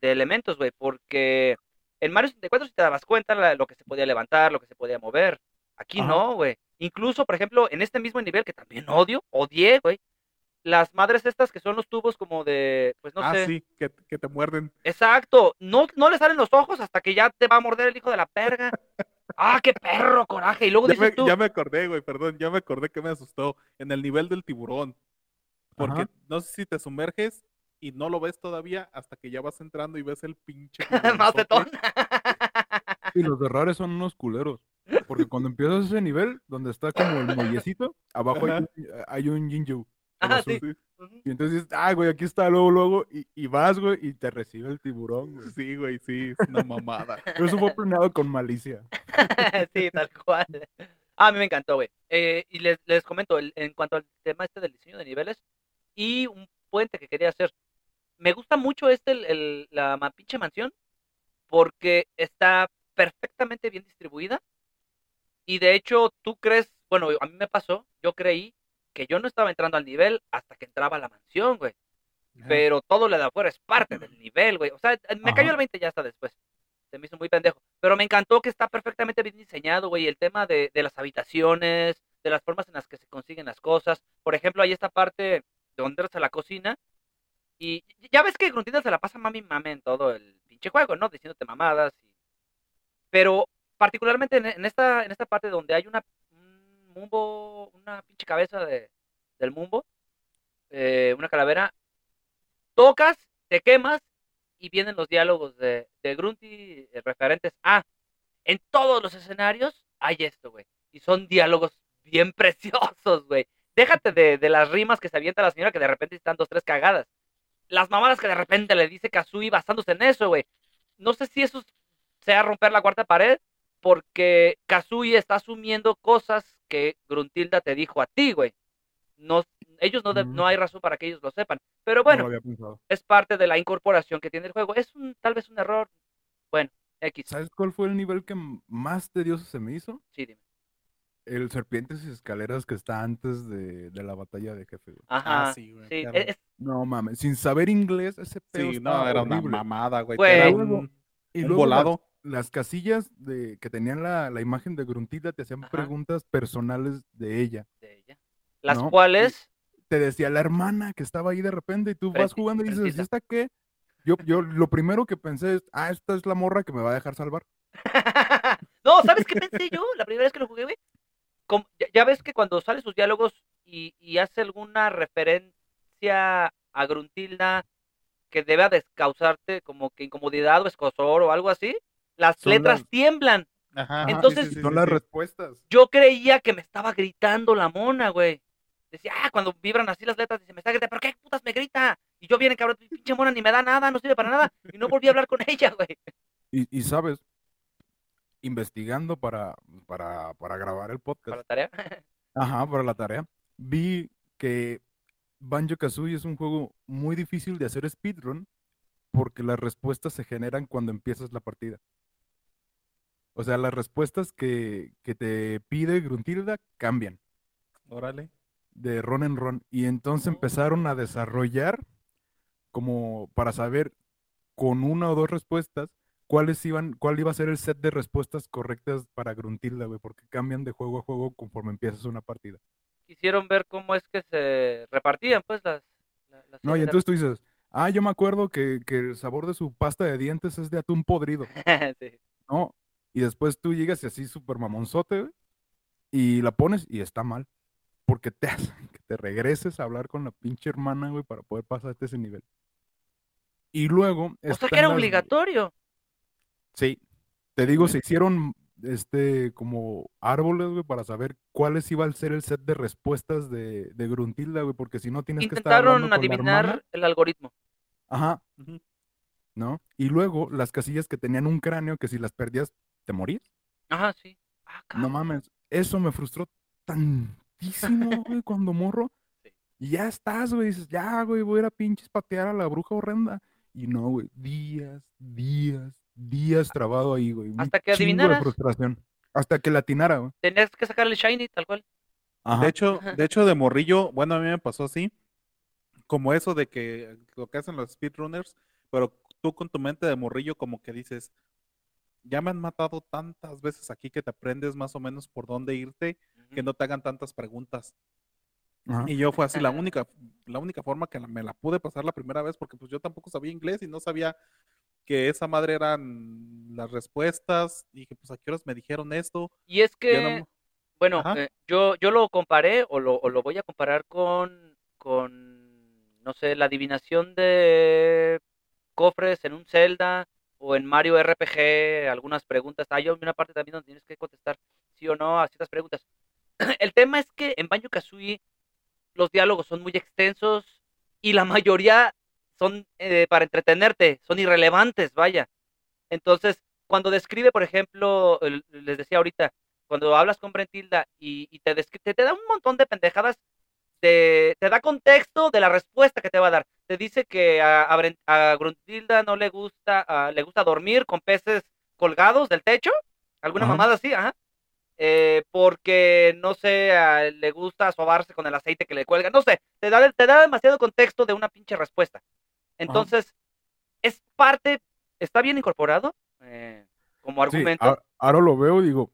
de elementos, güey, porque en Mario 64 si te dabas cuenta la- lo que se podía levantar, lo que se podía mover. Aquí Ajá. no, güey. Incluso, por ejemplo, en este mismo nivel que también odio, odié, güey, las madres estas que son los tubos como de, pues no ah, sé. sí, que, que te muerden. Exacto, no, no le salen los ojos hasta que ya te va a morder el hijo de la perga. Ah, qué perro, coraje. Y luego Ya dices me, tú, ya me acordé, güey, perdón, ya me acordé que me asustó en el nivel del tiburón. Porque Ajá. no sé si te sumerges y no lo ves todavía hasta que ya vas entrando y ves el pinche. macetón. Y los de rares son unos culeros. Porque cuando empiezas ese nivel, donde está como el muellecito, abajo hay un, hay un Jinju. Ah, sí. Y entonces dices, ah, güey, aquí está luego, luego, y, y vas, güey, y te recibe el tiburón, güey. sí, güey, sí, es una mamada. Pero eso fue planeado con malicia. sí, tal cual. Ah, a mí me encantó, güey. Eh, y les, les comento, el- en cuanto al tema este del diseño de niveles y un puente que quería hacer. Me gusta mucho este, el, el- la pinche mansión, porque está perfectamente bien distribuida. Y de hecho, tú crees, bueno, a mí me pasó, yo creí que yo no estaba entrando al nivel hasta que entraba a la mansión, güey. Pero todo lo de afuera es parte del nivel, güey. O sea, me cayó el 20 ya hasta después. Se me hizo muy pendejo. Pero me encantó que está perfectamente bien diseñado, güey. El tema de, de las habitaciones, de las formas en las que se consiguen las cosas. Por ejemplo, hay esta parte donde entras a la cocina. Y ya ves que Gruntilda se la pasa mami mame en todo el pinche juego, ¿no? Diciéndote mamadas. y- Pero particularmente en, esta, en esta parte donde hay una un mumbo, una pinche cabeza de, del mumbo, eh, una calavera, tocas, te quemas y vienen los diálogos de, de Grunty eh, referentes a en todos los escenarios hay esto, güey. Y son diálogos bien preciosos, güey. Déjate de, de las rimas que se avienta la señora que de repente están dos, tres cagadas. Las mamadas que de repente le dice Kazui basándose en eso, güey. No sé si eso sea romper la cuarta pared, porque Kazui está asumiendo cosas que Gruntilda te dijo a ti, güey. No, ellos no, de- Mm. no hay razón para que ellos lo sepan. Pero No bueno, es parte de la incorporación que tiene el juego. Es un, tal vez un error. Bueno, X. ¿Sabes cuál fue el nivel que más tedioso se me hizo? Sí, dime. el serpientes y escaleras que está antes de, de la batalla de jefe, güey. Ajá. Ah, sí, güey, sí, claro. es- No mames, sin saber inglés, ese pedo Sí, no, era una mamada, güey. Güey. Era un, Y un luego las- volado. Las, casillas de, que tenían la, la imagen de Gruntila te hacían Ajá. preguntas personales de ella. de ella. Las No, cuales, Te decía la hermana que estaba ahí de repente y tú vas jugando y dices, ¿y frentita. esta qué? Yo, yo lo primero que pensé es, ah, esta es la morra que me va a dejar salvar. no, ¿sabes qué pensé yo? La primera vez que lo jugué, güey. Como- ya, ya ves que cuando salen sus diálogos y, y hace alguna referencia a Gruntilda que deba de causarte como que incomodidad o escosor o algo así, las Son letras las- tiemblan. Ajá, Entonces- sí, sí, Son las respuestas. Yo creía que me estaba gritando la mona, güey. Decía, ah, cuando vibran así las letras, dice, me está gritando, ¿pero qué putas me grita? Y yo viene, cabrón, pinche mona ni me da nada, no sirve para nada. Y no volví a hablar con ella, güey. Y, y sabes, investigando para, para, para grabar el podcast, Para la tarea. Ajá, para la tarea. Vi que Banjo Kazooie es un juego muy difícil de hacer speedrun porque las respuestas se generan cuando empiezas la partida. O sea, las respuestas que, que te pide Gruntilda cambian Órale. de ron en ron. Y entonces empezaron a desarrollar como para saber con una o dos respuestas cuáles iban, cuál iba a ser el set de respuestas correctas para Gruntilda, güey, porque cambian de juego a juego conforme empiezas una partida. Quisieron ver cómo es que se repartían, pues, las... la- las No, y entonces tú dices, ah, yo me acuerdo que, que el sabor de su pasta de dientes es de atún podrido, Sí. ¿no? Y después tú llegas y así súper mamonzote, güey, y la pones y está mal, porque te hacen que te regreses a hablar con la pinche hermana, güey, para poder pasarte ese nivel. Y luego... O sea que era las- obligatorio. Sí, te digo, se hicieron este como árboles, güey, para saber cuáles iba a ser el set de respuestas de, de Gruntilda, güey, porque si no tienes que estar Intentaron con la adivinar el algoritmo. Ajá. ¿no? Y luego las casillas que tenían un cráneo que si las perdías te morías. Ajá, sí. Ah, No mames, eso me frustró tantísimo, güey, cuando morro. Sí. Y ya estás, güey, dices, ya, güey, voy a ir a pinches patear a la bruja horrenda. Y no, güey, días, días, días trabado ahí, güey. un Hasta que de adivinaras. frustración. Hasta que la atinara, güey. Tenías que sacarle shiny, tal cual. Ajá. De hecho, de hecho, de morrillo, bueno, a mí me pasó así, como eso de que lo que hacen los speedrunners, pero tú con tu mente de morrillo como que dices, ya me han matado tantas veces aquí que te aprendes más o menos por dónde irte, que no te hagan tantas preguntas. Y yo fue así la única, la única forma que la- me la pude pasar la primera vez, porque pues yo tampoco sabía inglés y no sabía que esa madre eran las respuestas. Y dije, pues a qué horas me dijeron esto. Y es que, no- bueno, eh, yo, yo lo comparé o lo, o lo voy a comparar con, con, no sé, la adivinación de cofres en un Zelda o en Mario RPG, algunas preguntas. Hay una parte también donde tienes que contestar sí o no a ciertas preguntas. El tema es que en Banjo Kazooie los diálogos son muy extensos y la mayoría son eh, para entretenerte, son irrelevantes, vaya. Entonces, cuando describe, por ejemplo, les decía ahorita, cuando hablas con Brentilda y, te, te, te da un montón de pendejadas, te, te da contexto de la respuesta que te va a dar. Te dice que a, a, Gruntilda no le gusta, ah, le gusta dormir con peces colgados del techo, alguna Ajá. mamada así, ajá. Eh, porque no sé, ah, le gusta sobarse con el aceite que le cuelga, no sé, te da, te da demasiado contexto de una pinche respuesta. Entonces, es parte, está bien incorporado eh, como Sí, argumento. a- ahora lo veo y digo,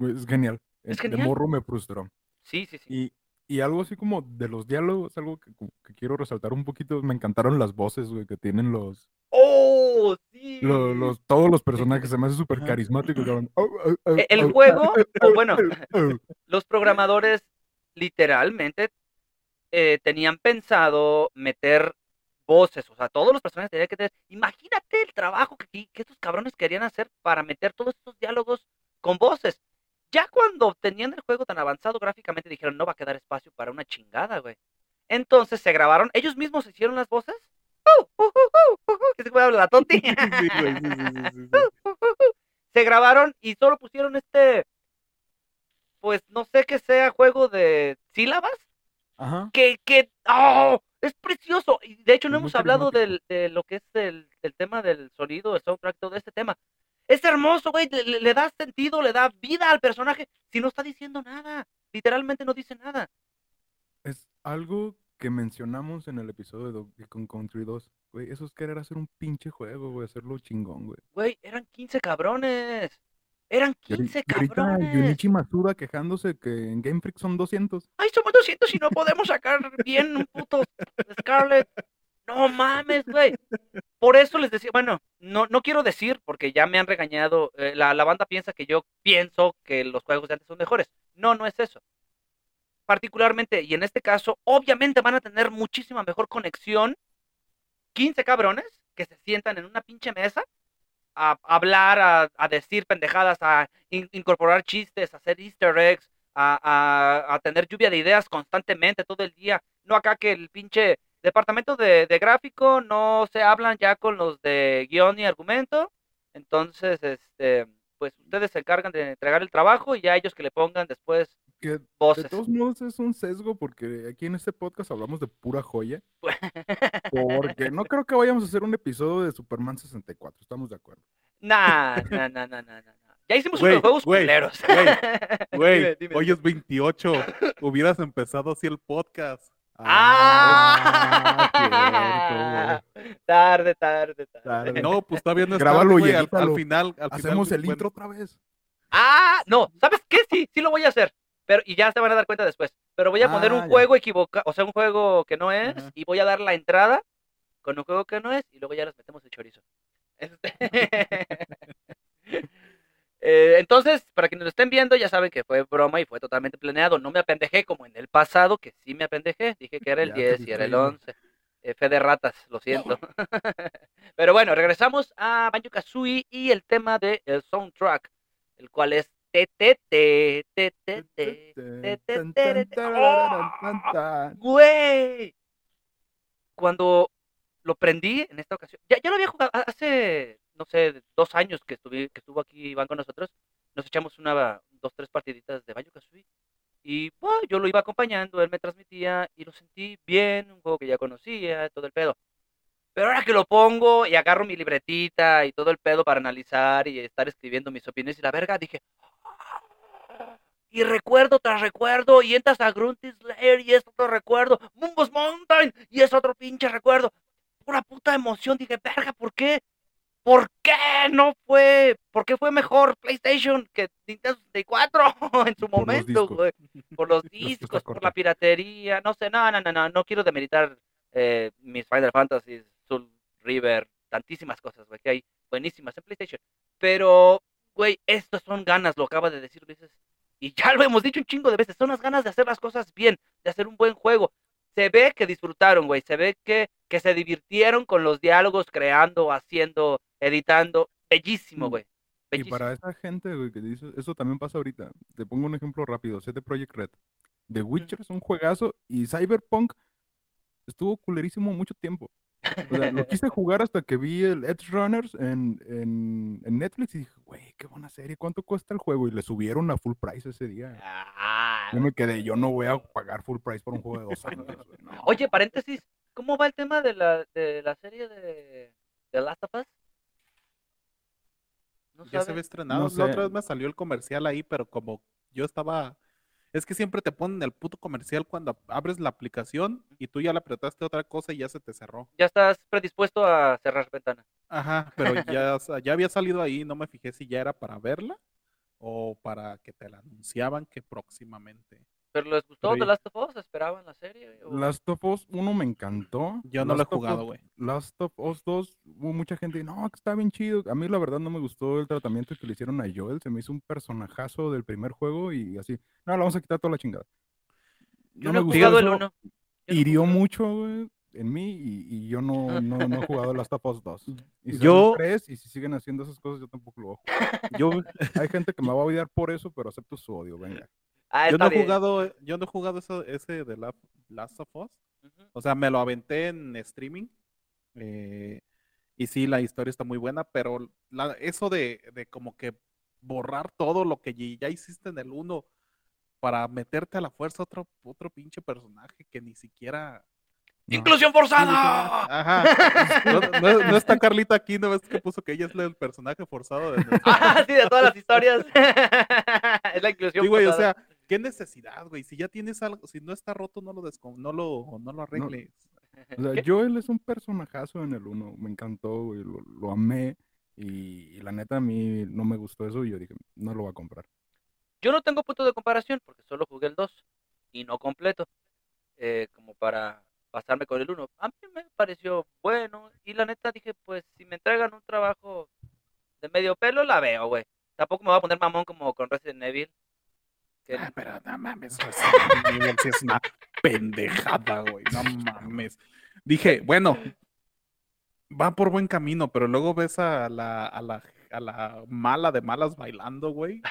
es genial. Es genial. De morro me frustró. Sí, sí, sí. Y, y algo así como de los diálogos, algo que, quiero resaltar un poquito, me encantaron las voces, güey, que tienen los, ¡Oh, sí! lo- los, todos los personajes, se me hace súper carismático. cabrón. E- el juego, o bueno. Los programadores literalmente eh, tenían pensado meter voces, o sea, todos los personajes tenían que tener. Imagínate el trabajo que, que estos cabrones querían hacer para meter todos estos diálogos con voces. Ya cuando tenían el juego tan avanzado gráficamente dijeron, no va a quedar espacio para una chingada, güey. Entonces se grabaron, ellos mismos hicieron las voces. Que se puede la tonti. Grabaron y solo pusieron este, pues no sé que sea juego de sílabas, Ajá. que, que, ¡oh! es precioso. Y de hecho no Es hemos hablado del, de lo que es el, el tema del sonido, el soundtrack, todo este tema. Es hermoso, güey. Le, le- da sentido, le da vida al personaje. Si no está diciendo nada. Literalmente no dice nada. Es algo que mencionamos en el episodio de Donkey Kong Country 2. Güey, eso es querer hacer un pinche juego, güey, hacerlo chingón, güey. Güey, eran 15 cabrones. Eran Y ahori- 15 y ahorita cabrones. Junichi Masuda quejándose que en Game Freak son 200. Ay, somos 200 y no podemos sacar bien un puto Scarlet. No mames, güey. Por eso les decía, bueno, no, no quiero decir, porque ya me han regañado, eh, la, la banda piensa que yo pienso que los juegos de antes son mejores. No, no es eso. Particularmente, y en este caso, obviamente van a tener muchísima mejor conexión 15 cabrones que se sientan en una pinche mesa a hablar, a, a decir pendejadas, a in- incorporar chistes, a hacer easter eggs, a- a tener lluvia de ideas constantemente todo el día. No acá que el pinche departamento de, de gráfico no se hablan ya con los de guion y argumento. Entonces, este, pues ustedes se encargan de entregar el trabajo y ya ellos que le pongan después Que de todos modos es un sesgo porque aquí en este podcast hablamos de pura joya. Porque no creo que vayamos a hacer un episodio de Superman 64, estamos de acuerdo. Nah, nah, nah, nah, nah, nah, nah. Ya hicimos Güey, unos juegos güey, culeros. Güey, hoy es 28. Hubieras empezado así el podcast. ¡Ah! tarde, tarde, tarde. Tarde. No, pues todavía no es Grábalo tarde, y al, final, al Hacemos final, el bueno, intro otra vez. Ah, no, ¿sabes qué? Sí, sí lo voy a hacer. Pero, y ya se van a dar cuenta después. Pero voy a poner Ah, un ya. juego equivocado, o sea, un juego que no es, Ajá. y voy a dar la entrada con un juego que no es, y luego ya les metemos el chorizo. Este- Eh, entonces, para quienes lo estén viendo, ya saben que fue broma y fue totalmente planeado. No me apendejé como en el pasado, que sí me apendejé. Dije que era el Ya te 10 y era el distraímos. 11. Eh, fe de ratas, lo siento. Pero bueno, regresamos a Banjo Kazooie y el tema del soundtrack, el cual es TTT, TTT, TTT. Güey. Cuando lo prendí en esta ocasión, ya, ya lo había jugado hace, no sé, dos años que, estuvo aquí Iván con nosotros, nos echamos una, dos, tres partiditas de Banjo Kazooie y yo lo iba acompañando, él me transmitía y lo sentí bien, un juego que ya conocía, todo el pedo. Pero ahora que lo pongo y agarro mi libretita y todo el pedo para analizar y estar escribiendo mis opiniones y la verga, dije, y recuerdo tras recuerdo, y entras a Grunty Slayer y es otro recuerdo, Mumbos Mountain y es otro pinche recuerdo. Pura puta emoción, dije, verga, ¿por qué? ¿Por qué no fue? ¿Por qué fue mejor PlayStation que Nintendo 64 en su Por momento, güey? Por los discos, por la piratería, no sé, no, no, no, no, no quiero demeritar eh, mis Final Fantasy, Soul River, tantísimas cosas, güey, que hay buenísimas en PlayStation. Pero, güey, estas son ganas, lo acaba de decir Ulises. Y ya lo hemos dicho un chingo de veces, son las ganas de hacer las cosas bien, de hacer un buen juego. Se ve que disfrutaron, güey, se ve que, que se divirtieron con los diálogos, creando, haciendo, editando. Bellísimo, Mm. güey. Y para esa gente, güey, que dice, eso también pasa ahorita. Te pongo un ejemplo rápido, CD Projekt Red. The Witcher es un juegazo y Cyberpunk estuvo culerísimo mucho tiempo. O sea, lo quise jugar hasta que vi el Edge Runners en, en, en Netflix y dije, güey, qué buena serie, ¿cuánto cuesta el juego? Y le subieron a full price ese día. Ah, Yo me quedé, yo no voy a pagar full price por un juego de dos años. no. Oye, paréntesis, ¿cómo va el tema de la, de la serie de, de Last of Us? ¿No Ya se ve estrenado. No La otra vez me salió el comercial ahí, pero como yo estaba. Es que siempre te ponen el puto comercial cuando abres la aplicación y tú ya le apretaste otra cosa y ya se te cerró. Ya estás predispuesto a cerrar ventana. Ajá, pero ya, ya había salido ahí, no me fijé si ya era para verla o para que te la anunciaban que próximamente. ¿Pero les gustó Pero The Last of Us? ¿Esperaban la serie? o- Last of Us 1 me encantó. Yo no lo he jugado, güey. Last of Us 2, hubo mucha gente, no, que está bien chido. A mí la verdad no me gustó el tratamiento que le hicieron a Joel. Se me hizo un personajazo del primer juego y así. No, le vamos a quitar toda la chingada. Yo no, me he jugado el eso, 1. Hirió mucho, güey, en mí y, y yo no, no, no he jugado Last of Us 2. Y si Yo- tres, y si siguen haciendo esas cosas, yo tampoco lo voy a jugar. Yo, Hay gente que me va a odiar por eso, pero acepto su odio, venga. Ah, yo no he jugado, yo no he jugado eso, ese de la, Last of Us. O sea, me lo aventé en streaming. eh, y sí, la historia está muy buena, pero la- eso de, de como que borrar todo lo que ya hiciste en el 1 para meterte a la fuerza otro, otro pinche personaje que ni siquiera No. ¡Inclusión forzada! Ajá. No, no- no está Carlita aquí, ¿no ves que puso que ella es el personaje forzado de nuestro- Ah, sí, de todas las historias. es la inclusión Sí, güey, o forzada. sea, qué necesidad, güey. Si ya tienes algo, si no está roto, no lo descom- no lo, no lo arregles. O sea, Joel es un personajazo en el 1. Me encantó, güey. Lo, lo amé. Y, y la neta, a mí no me gustó eso. Y yo dije, no lo voy a comprar. Yo no tengo punto de comparación porque solo jugué el 2 y no completo, eh, como para pasarme con el 1. A mí me pareció bueno y la neta dije, pues si me entregan un trabajo de medio pelo, la veo, güey. Tampoco me voy a poner mamón como con Resident Evil. Ah, pero no mames, sí es una pendejada, güey. No mames. Dije, bueno, va por buen camino, pero luego ves a la, a la, a la mala de malas bailando, güey.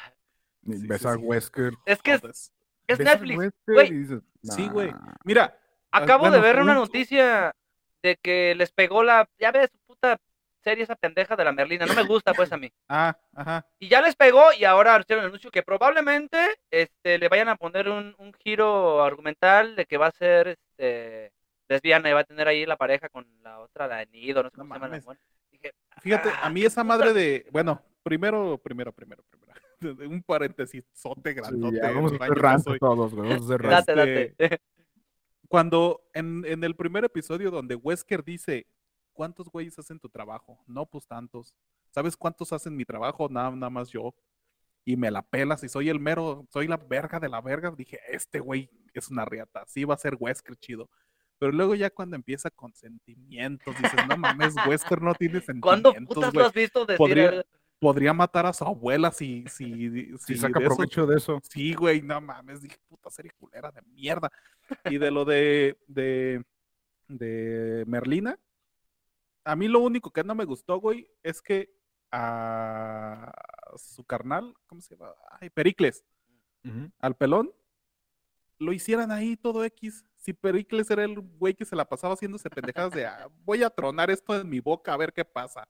Sí, ves sí, a sí. Wesker. Es que es, es Netflix. Güey. Sí, güey. Mira, Acabo Ah, bueno, de ver una un- noticia de que les pegó la, ya ves, puta serie esa pendeja de la Merlina. No me gusta pues a mí. ah, ajá. Y ya les pegó y ahora hicieron el anuncio que probablemente este, le vayan a poner un, un giro argumental de que va a ser este, lesbiana y va a tener ahí la pareja con la otra, la Nido, no sé No cómo se llama la. Dije, Fíjate, Ah, a mí qué esa madre de, bueno, primero, primero, primero, primero. Un paréntesis sote Sí, grandote. ya, vamos a hacer todos, güey. Vamos a hacer date, date. Cuando en, en el primer episodio donde Wesker dice, ¿cuántos güeyes hacen tu trabajo? No, pues tantos. ¿Sabes cuántos hacen mi trabajo? Nada, nada más yo. Y me la pelas y soy el mero, soy la verga de la verga. Dije, este güey es una riata. Sí va a ser Wesker chido. Pero luego ya cuando empieza con sentimientos, dices, no mames, Wesker no tiene ¿Cuándo sentimientos, putas güey. lo has visto decir? Podría-? Podría matar a su abuela si, si, Si si saca de eso- provecho de eso. Sí, güey, no mames, dije, puta serie culera de mierda. Y de lo de, de, de Merlina, a mí lo único que no me gustó, güey, es que a su carnal, ¿cómo se llama? Ay, Pericles, al pelón, lo hicieran ahí todo X. Si Pericles era el güey que se la pasaba haciéndose pendejadas de, "Ah, voy a tronar esto en mi boca a ver qué pasa.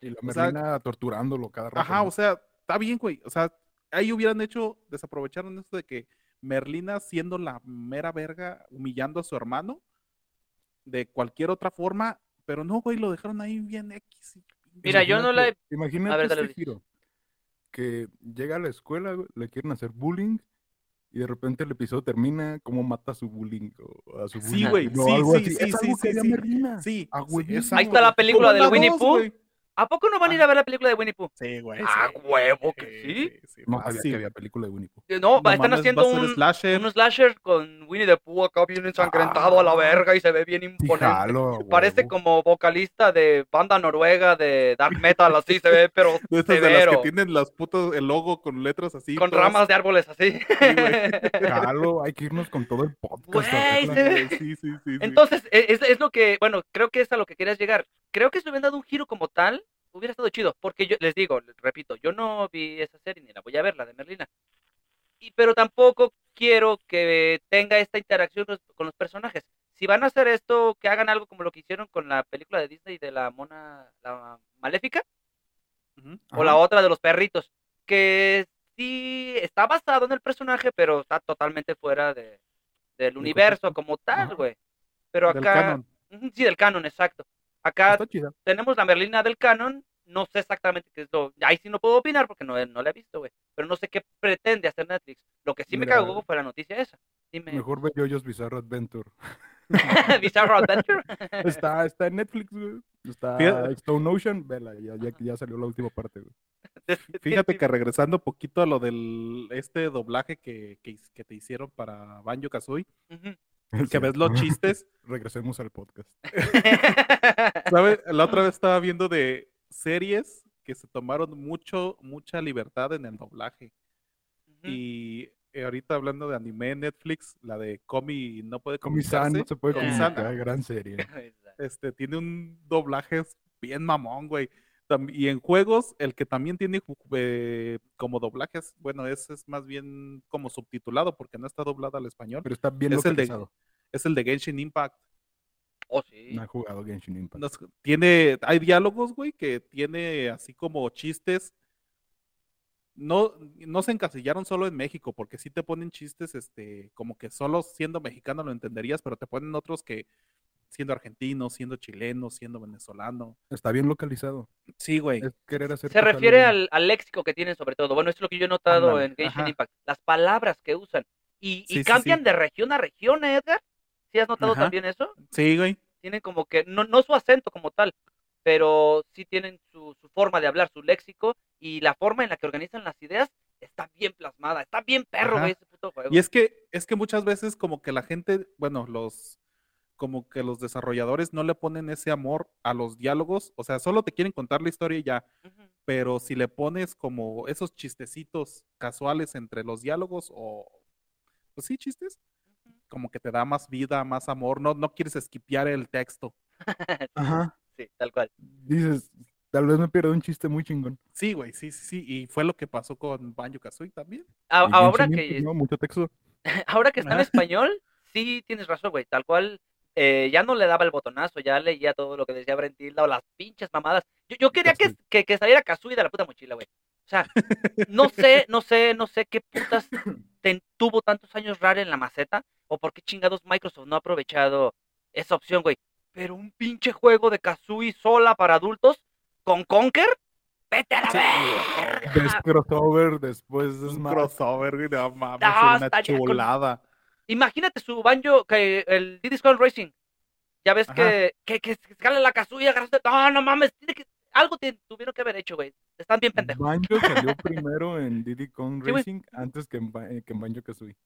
Y la Merlina torturándolo cada rato. Ajá, o sea, está bien, güey. O sea, ahí hubieran hecho, desaprovecharon esto de que Merlina siendo la mera verga, humillando a su hermano de cualquier otra forma, pero no, güey, lo dejaron ahí bien X. y- Mira, yo no la he- Imagínate- Imagínate A ver, dale, este giro. Que llega a la escuela, güey, le quieren hacer bullying y de repente el episodio termina como mata a su bullying o a su Sí, güey, sí, sí, sí, sí, sí, sí. Sí, Ah, Ahí está la película del Winnie Pooh. ¿A poco no van a ir a ver la película de Winnie Pooh? Sí, güey. Ah, sí. huevo que sí. sí, No sabía que había película de Winnie Pooh. Eh, No, No están mames, haciendo un, slasher. un slasher con Winnie the Pooh acá bien ensangrentado a la Ah. verga y se ve bien imponente. jalo, Parece como vocalista de banda noruega de dark metal, así se ve, pero De estas de las que tienen las putas, el logo con letras así. con todas- ramas de árboles así. Jalo, hay que irnos con todo el podcast. Güey, se Sí, sí, sí, sí. Entonces, e- es, es lo que, bueno, creo que es a lo que querías llegar. Creo que si le hubieran dado un giro como tal, hubiera estado chido. Porque yo les digo, les repito, yo no vi esa serie ni la voy a ver, la de Merlina. Y, pero tampoco quiero que tenga esta interacción con los personajes. Si van a hacer esto, que hagan algo como lo que hicieron con la película de Disney de la mona, la maléfica, Ujú. o la otra de los perritos, que sí está basado en el personaje, pero está totalmente fuera de, del universo como tal, güey. Pero Del acá, canon. Ujú, sí, del canon, exacto. Acá tenemos la Merlina del canon, no sé exactamente qué es lo, ahí sí no puedo opinar porque no, no la he visto, güey. Pero no sé qué pretende hacer Netflix. Lo que sí me cagó fue la noticia esa. Dime, Mejor ve Jojo's Bizarre Adventure. Bizarro Adventure. Está, está en Netflix, güey. Está Fíjate- Stone Ocean. Vela, ya, ya, ya salió la última parte, güey. Fíjate que regresando poquito a lo del este doblaje que, que, que te hicieron para Banjo Kazooie, Ujú. que ves los chistes, Regresemos al podcast. ¿sabes? La otra vez estaba viendo de series que se tomaron mucho, mucha libertad en el doblaje. Y eh, ahorita hablando de anime Netflix, la de Comi no puede Comisan no se puede Comi-san. comunicar. Gran serie. este, tiene un doblaje bien mamón, güey. Y en juegos, el que también tiene eh, como doblajes, bueno, ese es más bien como subtitulado porque no está doblado al español, Pero está bien Es el de- localizado. es el de Genshin Impact. Oh, sí. No he jugado Genshin Impact. Nos- tiene, hay diálogos, güey, que tiene así como chistes. No, no se encasillaron solo en México, porque sí te ponen chistes, este, como que solo siendo mexicano lo entenderías, pero te ponen otros que siendo argentino, siendo chileno, siendo venezolano. Está bien localizado. Sí, güey. Es querer hacer Se refiere al, al léxico que tienen sobre todo. Bueno, esto es lo que yo he notado Ándale, en Genshin ajá. Impact. Las palabras que usan. Y, y Sí, sí, cambian sí. de región a región, ¿eh, Edgar. ¿Sí has notado Ajá. también eso? Sí, güey. Tienen como que, no, no su acento como tal, pero sí tienen su, su forma de hablar, su léxico y la forma en la que organizan las ideas está bien plasmada. Está bien perro, güey, ese puto juego. Y es que, es que muchas veces como que la gente, bueno, los, como que los desarrolladores no le ponen ese amor a los diálogos, o sea, solo te quieren contar la historia y ya, pero si le pones como esos chistecitos casuales entre los diálogos o, pues sí, chistes, como que te da más vida, más amor, no, no quieres esquipear el texto. Ajá. Sí, tal cual. Dices, tal vez me pierdo un chiste muy chingón. Sí, güey, sí, sí, sí, y fue lo que pasó con Banjo Kazooie también. A- Y ahora que, ¿no? Mucho texto. ahora que está en español, sí tienes razón, güey. Tal cual, eh, ya no le daba el botonazo, ya leía todo lo que decía Brentilda o las pinches mamadas. Yo, yo quería que, que, que saliera Kazooie de la puta mochila, güey. O sea, no sé, no sé, no sé qué putas tuvo tantos años Rare en la maceta o por qué chingados Microsoft no ha aprovechado esa opción, güey. Pero un pinche juego de Kazooie sola para adultos con Conker, vete a la Sí. verga. Ves crossover, después es Un más. crossover, güey, no mames, No, una con- chulada. Imagínate su banjo, que el Diddy Kong Racing. Ya ves que, que, que se escala la Kazooie, agarraste. No, no mames, tiene que, algo te- tuvieron que haber hecho, güey. Están bien pendejos. Banjo salió primero en Diddy Kong Sí. Racing antes que en, eh, que en Banjo Kazooie.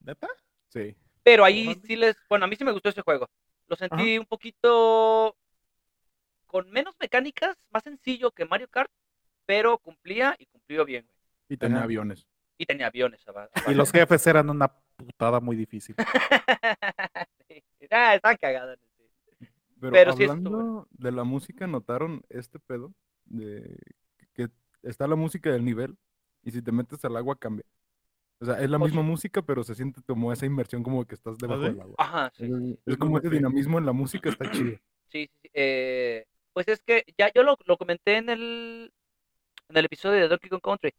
¿Neta? Sí. Pero ahí sí les. Bueno, a mí sí me gustó ese juego. Lo sentí un poquito. con menos mecánicas, más sencillo que Mario Kart, pero cumplía y cumplió bien, güey. Y tenía Ajá. aviones. Y tenía aviones. Y los jefes eran una putada muy difícil. Sí. Ah, están cagados. sí. Pero, Pero sí estuvo hablando de la música, ¿notaron este pedo? De que está la música del nivel y si te metes al agua cambia. O sea, es la misma música, pero se siente como esa inmersión como que estás debajo del agua. Ajá, sí. Es, como ese dinamismo en la música está chido. Sí, sí, sí, eh, pues es que ya yo lo, lo comenté en el, en el episodio de Donkey Kong Country.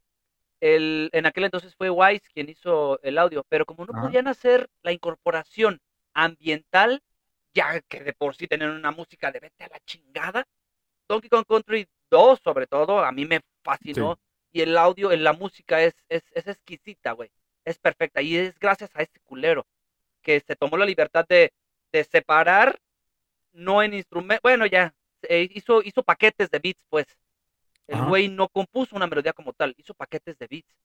El, en aquel entonces fue Wise quien hizo el audio, pero como no Ajá. podían hacer la incorporación ambiental, ya que de por sí tener una música de vete a la chingada, Donkey Kong Country 2 sobre todo, a mí me fascinó. Y el audio, en la música es, es, es exquisita, güey. Es perfecta. Y es gracias a este culero que se tomó la libertad de, de separar, no en instrumento, bueno, ya, eh, hizo, hizo paquetes de beats, pues. El Ajá. güey no compuso una melodía como tal, hizo paquetes de beats.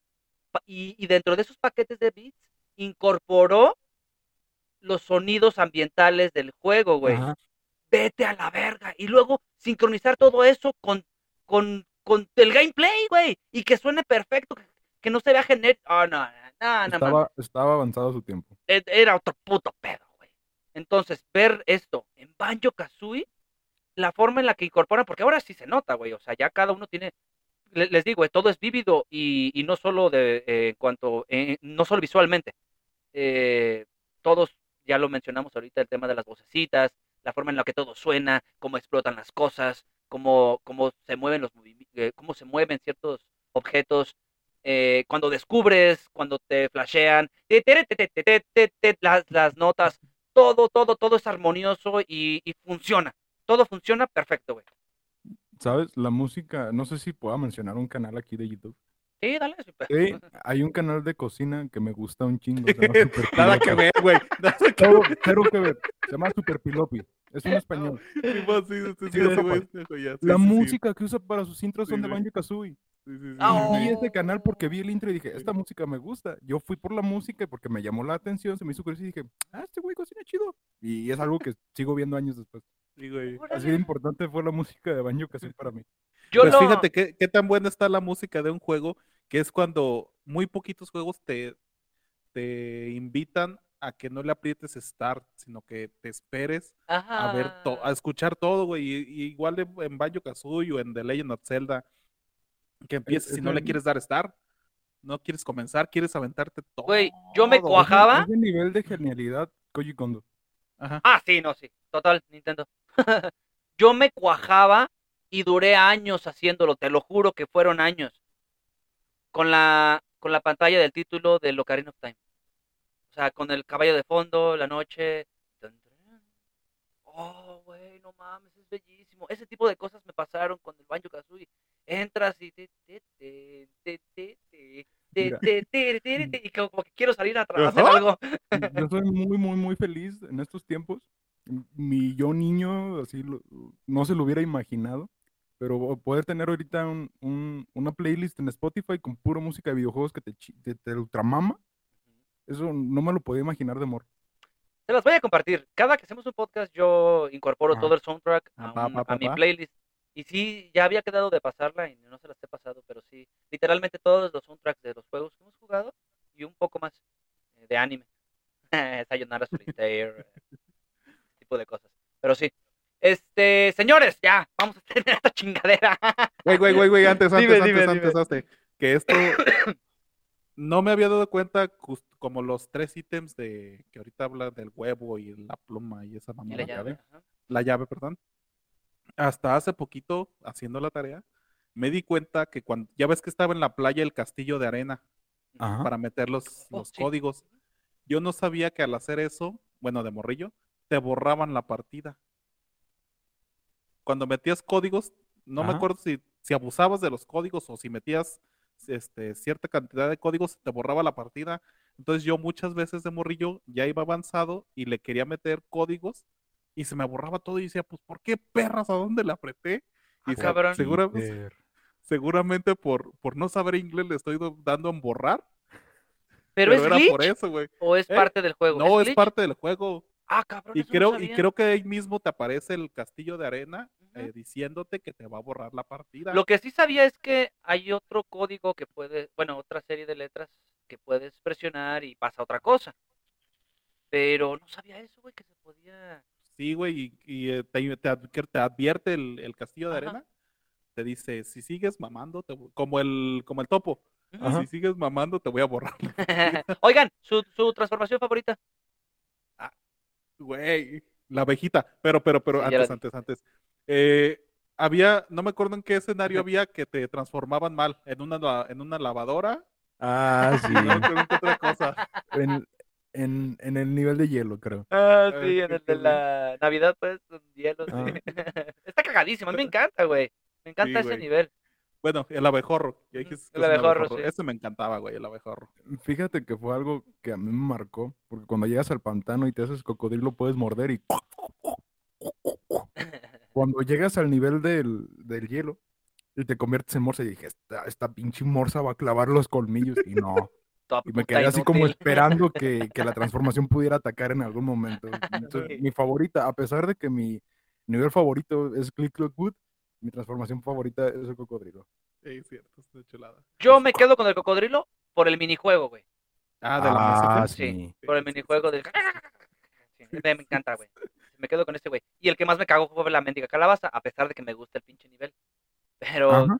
Pa- Y, y dentro de esos paquetes de beats, incorporó los sonidos ambientales del juego, güey Ajá. vete a la verga. Y luego sincronizar todo eso con, con, con el gameplay, güey. Y que suene perfecto, que, que no se vea genérico. Ah, no, no, no, Estaba, estaba avanzado su tiempo. E- Era otro puto pedo, güey. Entonces, ver esto en Banjo Kazooie, la forma en la que incorporan, porque ahora sí se nota, güey. O sea, ya cada uno tiene. le- Les digo, eh, todo es vívido y, y no solo de eh, cuanto, eh, no solo visualmente. Eh, todos, ya lo mencionamos ahorita, el tema de las vocecitas, la forma en la que todo suena, cómo explotan las cosas, cómo, cómo se mueven los eh, cómo se mueven ciertos objetos, eh, cuando descubres, cuando te flashean, eh, las, las, notas, todo, todo, todo es armonioso y, y funciona. Todo funciona perfecto, güey. ¿Sabes? La música, no sé si pueda mencionar un canal aquí de YouTube Sí, dale. sí, pues. Hay un canal de cocina que me gusta un chingo. se llama Super Nada que ver, güey. Cero, cero que ver. Se llama Super Pilopi. Es un español. La música que usa para sus intros Sí, son de. Banjo Kazooie. Sí, sí, sí. vi ese canal porque vi el intro y dije, esta música me gusta. Yo fui por la música porque me llamó la atención, se me hizo curioso y dije, ah, este güey cocina chido. Y es algo que sigo viendo años después. Así de importante fue la música de Banjo Kazooie para mí. Yo Pues lo- fíjate qué, qué tan buena está la música de un juego, que es cuando muy poquitos juegos te, te invitan a que no le aprietes start, sino que te esperes a ver to- a escuchar todo, güey. Y, y igual en, Banjo Kazooie o en The Legend of Zelda, que empieces es si no le quieres dar start, no quieres comenzar, quieres aventarte todo. Güey, yo me cuajaba. Ese nivel de genialidad, Koji Kondo. Ajá. Ah, sí, no, sí. Total, Nintendo. Yo me cuajaba y duré años haciéndolo, te lo juro que fueron años. Con la, con la pantalla del título de Ocarina of Time. O sea, con el caballo de fondo, la noche. Oh, güey, no mames, es bellísimo. Ese tipo de cosas me pasaron con el Banjo Kazooie. Entras y te, te, te, te, te, te, Mira. y como que quiero salir a hacer algo. Yo soy muy, muy, muy feliz en estos tiempos. Mi yo niño, así, no se lo hubiera imaginado, pero poder tener ahorita un- un- una playlist en Spotify con pura música de videojuegos que te, te, te ultramama, eso no me lo podía imaginar de amor. Se las voy a compartir. Cada que hacemos un podcast, yo incorporo Ah. todo el soundtrack a, Ah, pa, un- pa, a pa, mi pa. playlist. Y sí, ya había quedado de pasarla y no se las he pasado, pero sí, literalmente todos los soundtracks de los juegos que hemos jugado y un poco más eh, de anime. Sayonara Solitaire, eh, tipo de cosas. Pero sí. Este, señores, ya, vamos a tener esta chingadera. Güey, güey, güey, güey, antes, antes, Dime, antes, dime, antes, dime. antes, que esto no me había dado cuenta como los tres ítems de que ahorita habla del huevo y la pluma y esa mamada, la la llave, la llave, perdón. Hasta hace poquito, haciendo la tarea, me di cuenta que cuando, ya ves que estaba en la playa el castillo de arena Ajá. para meter los, Oh, los sí. códigos. Yo no sabía que al hacer eso, bueno, de morrillo, te borraban la partida. Cuando metías códigos, no me acuerdo si, si abusabas de los códigos o si metías este, cierta cantidad de códigos, te borraba la partida. Entonces yo muchas veces de morrillo ya iba avanzado y le quería meter códigos y se me borraba todo y decía, pues, ¿por qué perras? ¿A dónde le apreté? Ah, Y se- cabrón. segura- Peter. seguramente por, por no saber inglés le estoy do- dando en borrar. Pero, es era glitch por eso, güey. o es Eh, parte del juego. No, es parte del juego. Ah, cabrón, Y eso no creo, y creo que ahí mismo te aparece el castillo de arena. Eh, diciéndote que te va a borrar la partida. Lo que sí sabía es que hay otro código que puede, bueno, otra serie de letras que puedes presionar y pasa otra cosa. Pero no sabía eso, güey, que se podía. Sí, güey, y, y, eh, te, te adv- te advierte el, el castillo de Ajá. arena. Te dice, si sigues mamando, te como el, como el topo. Ajá. si sigues mamando, te voy a borrar. Oigan, su, su transformación favorita. Güey, la abejita. Pero, pero, pero, Sí, antes, antes, antes. Eh, había, no me acuerdo en qué escenario había que te transformaban mal. En una, en una lavadora. Ah, sí. No me acuerdo en qué otra cosa. en, en, en el nivel de hielo, creo. Ah, sí, en el de la Navidad, pues, hielo, sí. Ah. Está cagadísimo, a mí me encanta, güey. Me encanta Sí, ese nivel. Bueno, el abejorro. que el es abejorro, sí. Ese me encantaba, güey, el abejorro. Fíjate que fue algo que a mí me marcó, porque cuando llegas al pantano y te haces cocodrilo puedes morder y cuando llegas al nivel del, del hielo y te conviertes en morsa y dije, esta, esta pinche morsa va a clavar los colmillos y no. Y me quedé así como esperando que, que la transformación pudiera atacar en algún momento. Entonces, Sí. mi favorita, a pesar de que mi nivel favorito es Click Clock Wood, mi transformación favorita es el cocodrilo. Sí, cierto, es una chulada. Yo me quedo con el cocodrilo por el minijuego, güey. Ah, de la. Ah, sí. Sí, sí. por el minijuego del... Me encanta, güey. Me quedo con este güey. Y el que más me cagó fue la mendiga calabaza, a pesar de que me gusta el pinche nivel. Pero, Ajá.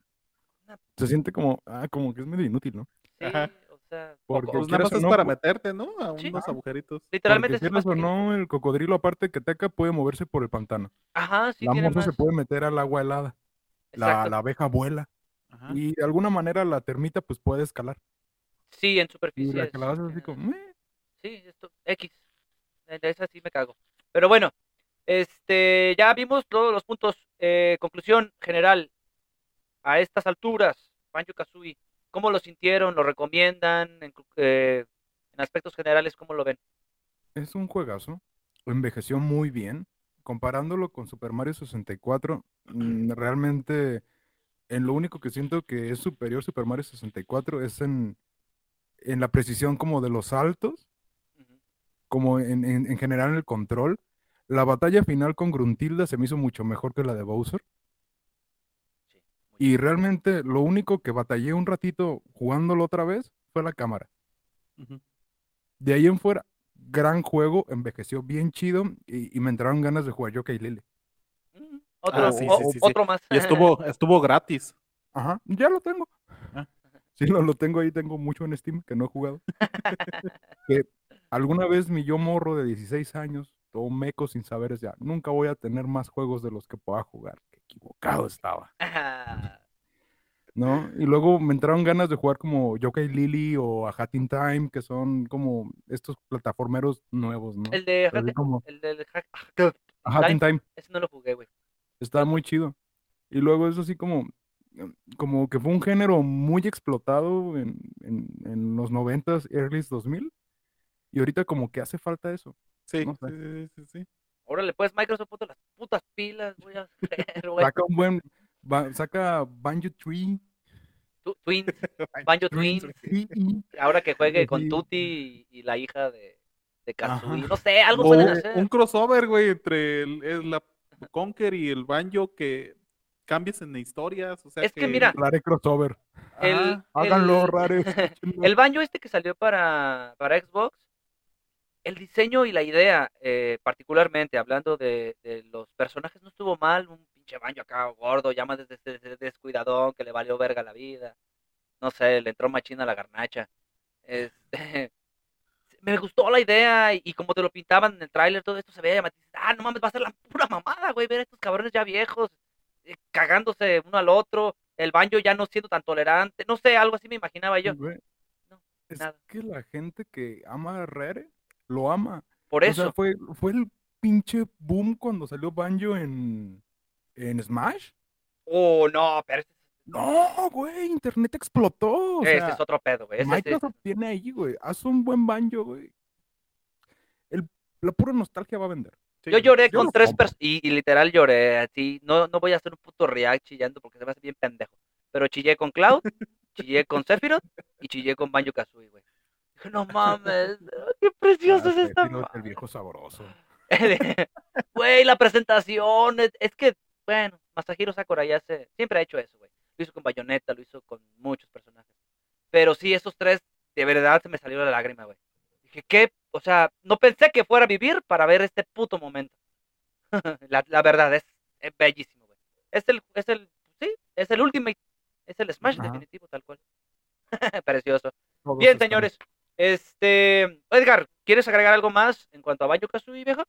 Se siente como, ah, como que es medio inútil, ¿no? sí, Ajá. o sea, Porque. Pues nada más es no, para pu- meterte, ¿no? A Sí. unos agujeritos. literalmente Porque es o no, el cocodrilo aparte que ataca puede moverse por el pantano. Ajá, sí la tiene se más. puede meter al agua helada. La, la abeja vuela. Ajá. Y de alguna manera la termita pues puede escalar. Sí, en Y superficie. la que la vas así eh, como. Sí, esto, X. Esa sí me cago. Pero bueno, este, ya vimos todos los puntos. Eh, conclusión general. A estas alturas, Banjo Kazooie, ¿cómo lo sintieron? ¿Lo recomiendan? En, eh, en aspectos generales, ¿cómo lo ven? Es un juegazo. Envejeció muy bien. Comparándolo con Super Mario 64, mm, realmente en lo único que siento que es superior Super Mario 64 es en, en la precisión como de los saltos, como en, en- en general en el control. La batalla final con Gruntilda se me hizo mucho mejor que la de Bowser. Sí, Y realmente lo único que batallé un ratito jugándolo otra vez fue la cámara. De ahí en fuera, gran juego, envejeció bien chido y, y me entraron ganas de jugar Lele. Mm, Otro, Ah, sí, o- sí, sí, sí. otro más. Y estuvo, estuvo gratis. Ajá, ya lo tengo. Ah. Sí, lo, lo tengo ahí, tengo mucho en Steam que no he jugado. Que alguna vez mi yo morro de 16 años, todo meco sin saber ya, nunca voy a tener más juegos de los que pueda jugar. Qué equivocado estaba. ¿no? Y luego me entraron ganas de jugar como Yokai Lily o a Hat in Time, que son como estos plataformeros nuevos, ¿no? El de como, el del Teen Time. Ese no lo jugué, güey. Está muy chido. Y luego es así como, como que fue un género muy explotado en, en, en los 90s, early 2000. Y ahorita como que hace falta eso. Sí, No sé. sí, sí, sí, sí. Órale, pues, Microsoft, puto, las putas pilas, voy a hacer, güey. Saca un buen, ba- saca Banjo Tree. Tu- Twins, Banjo Twins. Sí, Ahora que juegue con. Tutti y, y la hija de, de. No sé, algo O pueden un- hacer. un crossover, güey, entre el, el- la Conker y el Banjo que cambies en historias. O sea Es que mira, Rare crossover. El, Ajá. Háganlo, el- Rare. El banjo este que salió para, para Xbox, el diseño y la idea, eh, particularmente hablando de, de los personajes, no estuvo mal. Un pinche banjo acá gordo, ya más des- des- des- descuidadón, que le valió verga la vida. No sé, le entró machina a la garnacha. Este, me gustó la idea y, y como te lo pintaban en el tráiler, todo esto se veía llamativo. Ah, no mames, va a ser la pura mamada, güey, ver a estos cabrones ya viejos, eh, cagándose uno al otro, el banjo ya no siendo tan tolerante. No sé, algo así me imaginaba yo. Güey, No, es nada. que la gente que ama a Rare lo ama. Por O eso. sea, fue, fue el pinche boom cuando salió Banjo en, en Smash. Oh, no, pero No, güey, internet explotó. O ese sea, es otro pedo, güey. Ese Microsoft tiene ahí, güey. Haz un buen banjo, güey. El, la pura nostalgia va a vender. Sí. Yo lloré Yo con tres personas y, y literal lloré así. No, no voy a hacer un puto react chillando porque se me hace bien pendejo. Pero chillé con Cloud, chillé con Sephiroth y chillé con Banjo Kazooie, güey. Dije, no mames, qué precioso Ah, es esta el viejo sabroso. Güey, la presentación, es, es que, bueno, Masahiro Sakura ya se, siempre ha hecho eso, güey. Lo hizo con Bayonetta, lo hizo con muchos personajes. Pero sí, esos tres, de verdad se me salió la lágrima, güey. Dije, ¿qué? O sea, no pensé que fuera a vivir para ver este puto momento. la, la verdad, es, es bellísimo, güey. Es el, es el, sí, es el Ultimate, es el Smash Ajá. definitivo, tal cual. Precioso. Bien, señores. Este, Edgar, ¿quieres agregar algo más en cuanto a Banjo Kazooie, viejo?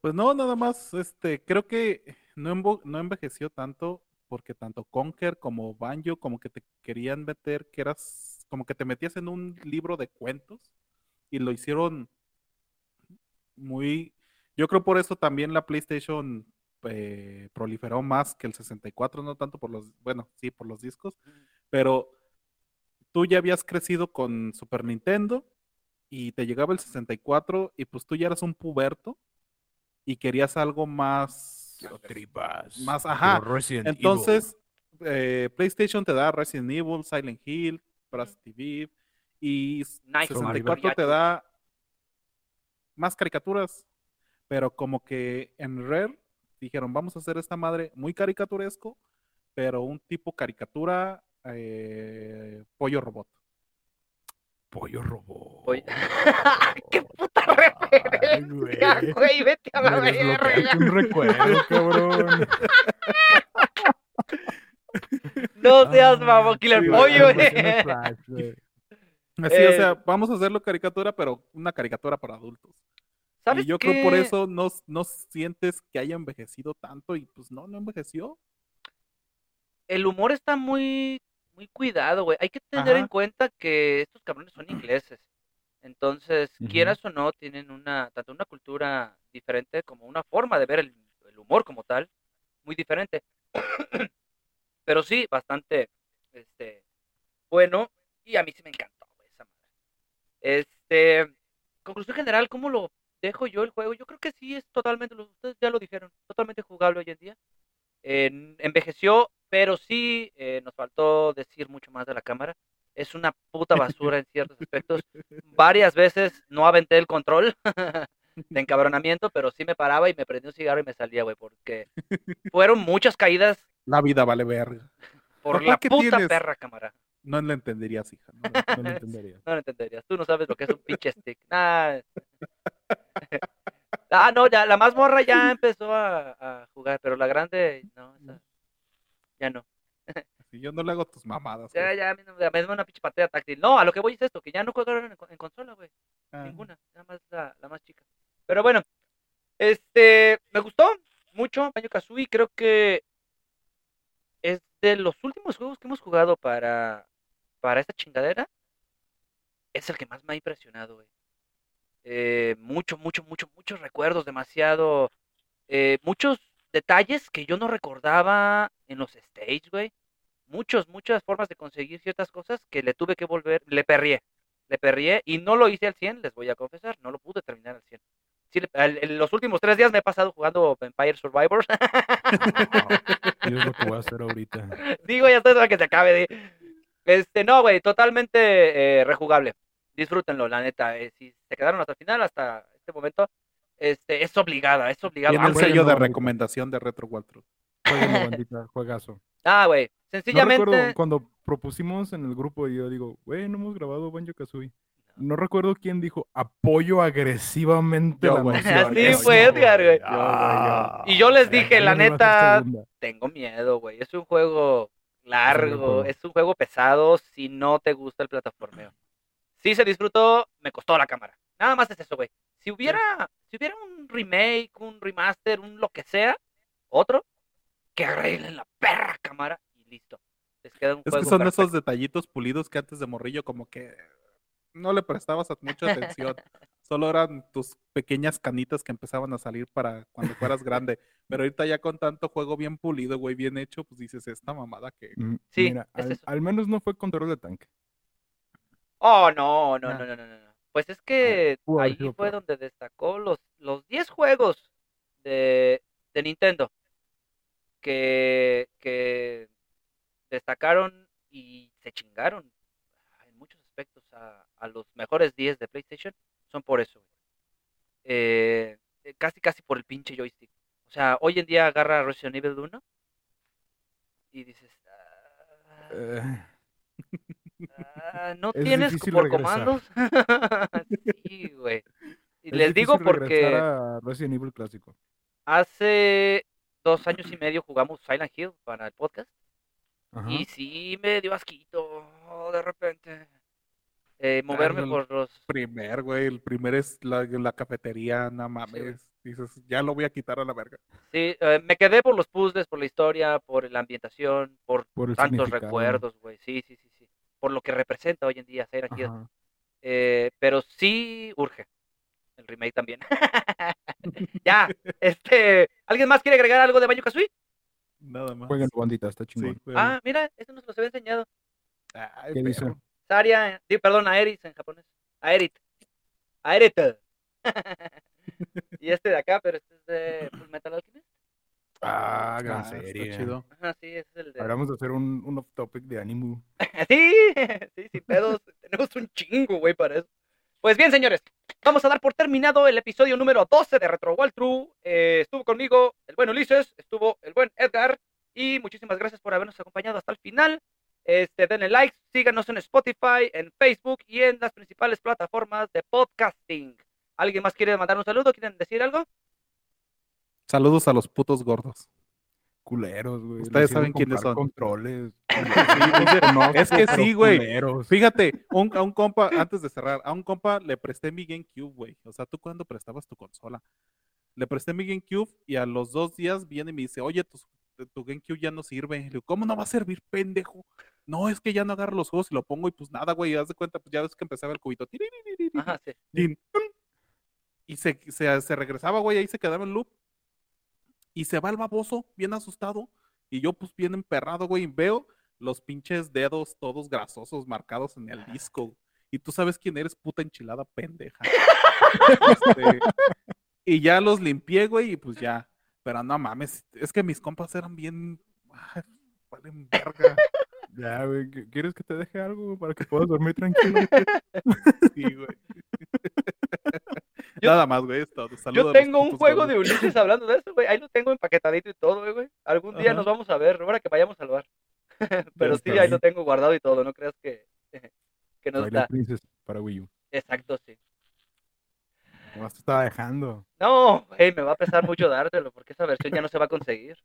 Pues no, nada más, este, creo que no, no envejeció tanto porque tanto Conker como Banjo como que te querían meter que eras, como que te metías en un libro de cuentos y lo hicieron muy, yo creo por eso también la PlayStation eh, proliferó más que el 64, no tanto por los, bueno, sí, por los discos, pero tú ya habías crecido con Super Nintendo y te llegaba el 64 y pues tú ya eras un puberto y querías algo más, tripas. más, ajá. quiero Resident Evil. Entonces, eh, PlayStation te da Resident Evil, Silent Hill, Brass TV y Nice, 64 te da más caricaturas, pero como que en Rare dijeron, vamos a hacer esta madre muy caricaturesco, pero un tipo caricatura eh, pollo robot. Pollo robot. Oye, ¡Qué puta referencia, güey. güey! ¡Vete a la Me desbloqueaste verga! un recuerdo, cabrón. No seas Ah, mamón, Killer sí, Pollo, güey, flash, güey. Así, Eh, o sea, vamos a hacerlo caricatura, pero una caricatura para adultos. ¿Sabes Y yo creo por eso no, no sientes que haya envejecido tanto y pues no, no envejeció. El humor está muy, muy cuidado, güey. Hay que tener en cuenta que estos cabrones son ingleses. Entonces, quieras o no, tienen una, tanto una cultura diferente como una forma de ver el, el humor como tal, muy diferente. Pero sí, bastante, este, bueno, y a mí sí me encantó, güey, esa madre. Este, conclusión general, ¿cómo lo dejo yo el juego? Yo creo que sí es totalmente, ustedes ya lo dijeron, totalmente jugable hoy en día. En- envejeció, pero sí eh, nos faltó decir mucho más de la cámara. Es una puta basura en ciertos aspectos. Varias veces no aventé el control de encabronamiento, pero sí me paraba y me prendí un cigarro y me salía, güey, porque fueron muchas caídas La vida vale verga. por la ¿qué puta tienes? perra cámara. No lo entenderías, hija. no No lo entendería. No lo entenderías. Tú no sabes lo que es un pinche stick. Nah. ah, no, ya, la más morra ya empezó a, a jugar, pero la grande, no, esa- ya no. Si yo no le hago tus mamadas. Ya, güey. ya, a mí no me da una pinche pantalla táctil. No, a lo que voy es esto, que ya no juegan en, en consola, güey. Ah, Ninguna, nada más la, la más chica. Pero bueno, este, me gustó mucho Banjo Kazooie. Creo que es de los últimos juegos que hemos jugado para, para esta chingadera. Es el que más me ha impresionado, güey. Eh, mucho, mucho, mucho, muchos recuerdos, demasiado eh, muchos detalles que yo no recordaba en los stage, güey. Muchos, muchas formas de conseguir ciertas cosas que le tuve que volver, le perrié, le perrié y no lo hice al 100, les voy a confesar, no lo pude terminar al 100. Sí, en los últimos tres días me he pasado jugando Vampire Survivors. Es lo que voy a hacer ahorita. Digo, ya estoy para que se acabe. di. Este, no, güey, totalmente eh, rejugable. Disfrútenlo, la neta. eh, si se quedaron hasta el final, hasta este momento, este, es obligada, es obligada. Tiene el bueno, sello de recomendación de Retro Waltru. Jueguenlo, bandita, juegazo. Ah, güey, No sencillamente. recuerdo cuando propusimos en el grupo y yo digo, güey, no hemos grabado Banjo Kazooie. No recuerdo quién dijo apoyo agresivamente Yo, la güey. noción". Así fue, Edgar, güey. Y yo les dije, la neta, tengo miedo, güey. Es un juego largo, es un juego pesado si no te gusta el plataformeo. Si se disfrutó, me costó la cámara. Nada más es eso, güey. Si hubiera, si hubiera un remake, un remaster, un lo que sea, otro, que arreglen la perra cámara y listo. Les queda un Es juego que son perfecto. esos detallitos pulidos que antes de morrillo como que no le prestabas mucha atención. Solo eran tus pequeñas canitas que empezaban a salir para cuando fueras grande. Pero ahorita ya con tanto juego bien pulido, güey, bien hecho, pues dices, esta mamada que... Mm, Sí, Mira, es al, eso. al menos no fue control de tanque. Oh, no, no, no, no, no, no, no. Pues es que pudo haber ahí fue donde destacó los, los 10 juegos de, de Nintendo que, que destacaron y se chingaron ah, en muchos aspectos a, a los mejores 10 de PlayStation. Son por eso. Eh, eh, casi, casi por el pinche joystick. O sea, hoy en día agarra Resident Evil 1 y dices... "Ah, Eh, Ah, ¿No Es tienes por comandos? sí, güey. Y es les digo porque a Resident Evil clásico. hace dos años y medio jugamos Silent Hill para el podcast Ajá. y sí me dio asquito de repente eh, moverme el- por los... Primer, güey, el primer es la, la cafetería, no mames. Dices, ya lo voy a quitar a la verga. Sí, eh, me quedé por los puzzles, por la historia, por la ambientación, por tantos recuerdos, güey. Sí, sí, sí, sí. Por lo que representa hoy en día Hill. Ajá. Eh, pero sí urge el remake también. ya, este, ¿alguien más quiere agregar algo de Banjo Kazooie? Nada más. Jueguen bandita, está Sí, chingón. Ah, mira, esto nos los había enseñado. Ay, ¿Qué dice? Saria, sí, perdón, Aeris en japonés. Aerit. Aerit. y este de acá, pero este es de Full Metal Alchemist. Ah, gran Ah, está serie. chido. Ajá, sí, ese es el de. Hablamos de hacer un, un off topic de Animu. Sí, sí, sin pedos. Tenemos un chingo, güey, para eso. Pues bien, señores, vamos a dar por terminado el episodio número 12 de Retro World True. Eh, estuvo conmigo el buen Ulises, estuvo el buen Edgar, y muchísimas gracias por habernos acompañado hasta el final. Este, denle like, síganos en Spotify, en Facebook y en las principales plataformas de podcasting. ¿Alguien más quiere mandar un saludo? ¿Quieren decir algo? Saludos a los putos gordos. Culeros, güey. Ustedes saben quiénes son. Controles. Es que sí, güey. Fíjate, un- a un compa, antes de cerrar, a un compa le presté mi GameCube, güey. O sea, ¿tú cuándo prestabas tu consola? Le presté mi GameCube y a los dos días viene y me dice, oye, tu, tu GameCube ya no sirve. Le digo, ¿cómo no va a servir, pendejo? No, es que ya no agarro los juegos y lo pongo y pues nada, güey. Haz de cuenta, pues ya ves que empezaba el cubito. Ajá, sí. Y se, se, se regresaba, güey, ahí se quedaba en loop. Y se va el baboso, bien asustado. Y yo, pues, bien emperrado, güey, y veo los pinches dedos todos grasosos marcados en el disco. Y tú sabes quién eres, puta enchilada pendeja. Este, y ya los limpié, güey, y pues ya. Pero no mames, es que mis compas eran bien. ay, valen verga. Ya, güey. ¿qu- ¿Quieres que te deje algo para que puedas dormir tranquilo? Sí, güey. Yo- Nada más, güey. Yo a tengo un juego de Ulises hablando de eso, güey. Ahí lo tengo empaquetadito y todo, güey. Algún día Ajá. nos vamos a ver, ahora que vayamos al bar. Pero sí, ahí lo tengo guardado y todo, no creas que, que no está. Princess para Wii U. Exacto, sí. Nomás te estaba dejando. No, güey, me va a pesar mucho dártelo porque esa versión ya no se va a conseguir.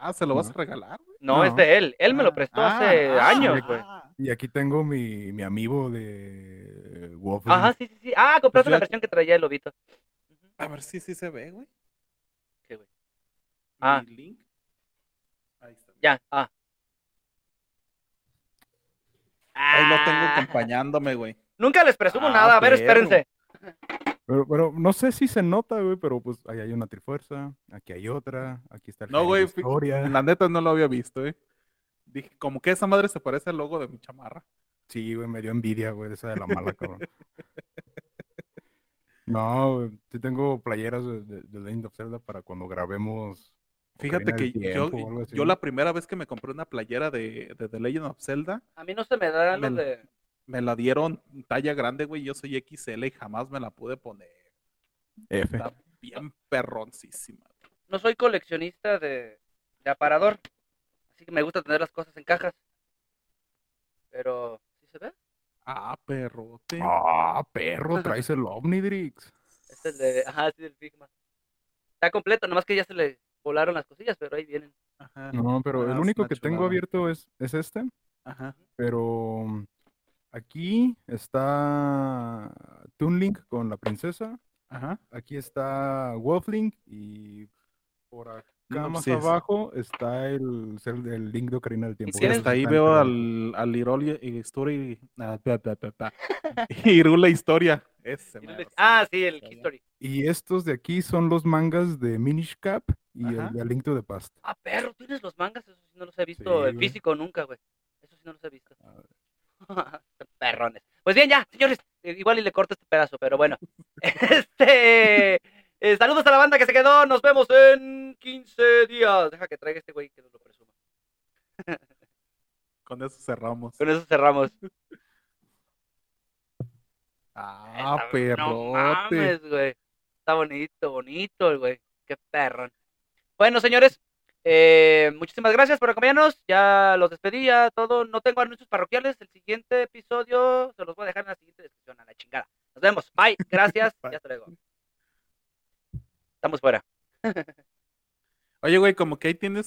Ah, ¿se lo vas No. a regalar, güey? No, No. es de él. Él me lo Ah, prestó ah, hace ah, años, güey. Y aquí tengo mi, mi amigo de Waffle. Ajá, sí, sí, sí. Ah, compraste Pues la ya- versión que traía el lobito. A ver si sí se ve, güey. ¿Qué, güey? Ah. Mi link. Ahí está. Ya, ah. Ahí lo tengo Ah, acompañándome, güey. Nunca les presumo Ah, nada. A ver, espérense. Pero, pero no sé si se nota, güey, pero pues ahí hay una trifuerza, aquí hay otra, aquí está el No, güey, la neta no lo había visto, eh. Dije, como que esa madre se parece al logo de mi chamarra. Sí, güey, me dio envidia, güey, de esa de la mala, cabrón. No, güey, sí tengo playeras de, de, de Legend of Zelda para cuando grabemos. Fíjate que yo, Tiempo la primera vez que me compré una playera de, de The Legend of Zelda, A mí no se me da lo Me- de... me la dieron talla grande, güey. Yo soy XL y jamás me la pude poner. F. Está bien perroncísima. No soy coleccionista de, de aparador. Así que me gusta tener las cosas en cajas. Pero, ¿sí se ve? Ah, perrote. Ah, perro, traes el Omnidrix. Este es el de... Ajá, sí, del Figma. Está completo, nomás que ya se le volaron las cosillas, pero ahí vienen. Ajá. No, pero Ah, el es único que tengo abierto es, es este. Ajá. Pero aquí está Toon Link con la princesa. Ajá. Aquí está Wolflink y por acá No, más sí, es- abajo está el, el, el Link de Ocarina del Tiempo. Sí, tienes- hasta ahí veo al, al Iroli y Story. Ah, pa, pa, pa, pa. Irule Historia. Ese Ah, sí, el. History. Y estos de aquí son los mangas de Minish Cap y Ajá. el de Link to the Past. Ah, perro, ¿tienes los mangas? Eso sí no los he visto Sí, en físico nunca, güey. Eso sí no los he visto. Perrones. Pues bien, ya, señores. eh, Igual y le corto este pedazo, pero bueno. Este. eh, saludos a la banda que se quedó. Nos vemos en 15 días. Deja que traiga este güey que nos lo presuma. Con eso cerramos. Con eso cerramos. Ah, No mames, güey. Está bonito, bonito el güey. Qué perrón. Bueno, señores, eh, muchísimas gracias por acompañarnos. Ya los despedí, ya todo. No tengo anuncios parroquiales. El siguiente episodio se los voy a dejar en la siguiente descripción. A la chingada. Nos vemos. Bye. Gracias. Bye. y hasta luego. Estamos fuera. Oye, güey, como que ahí tienes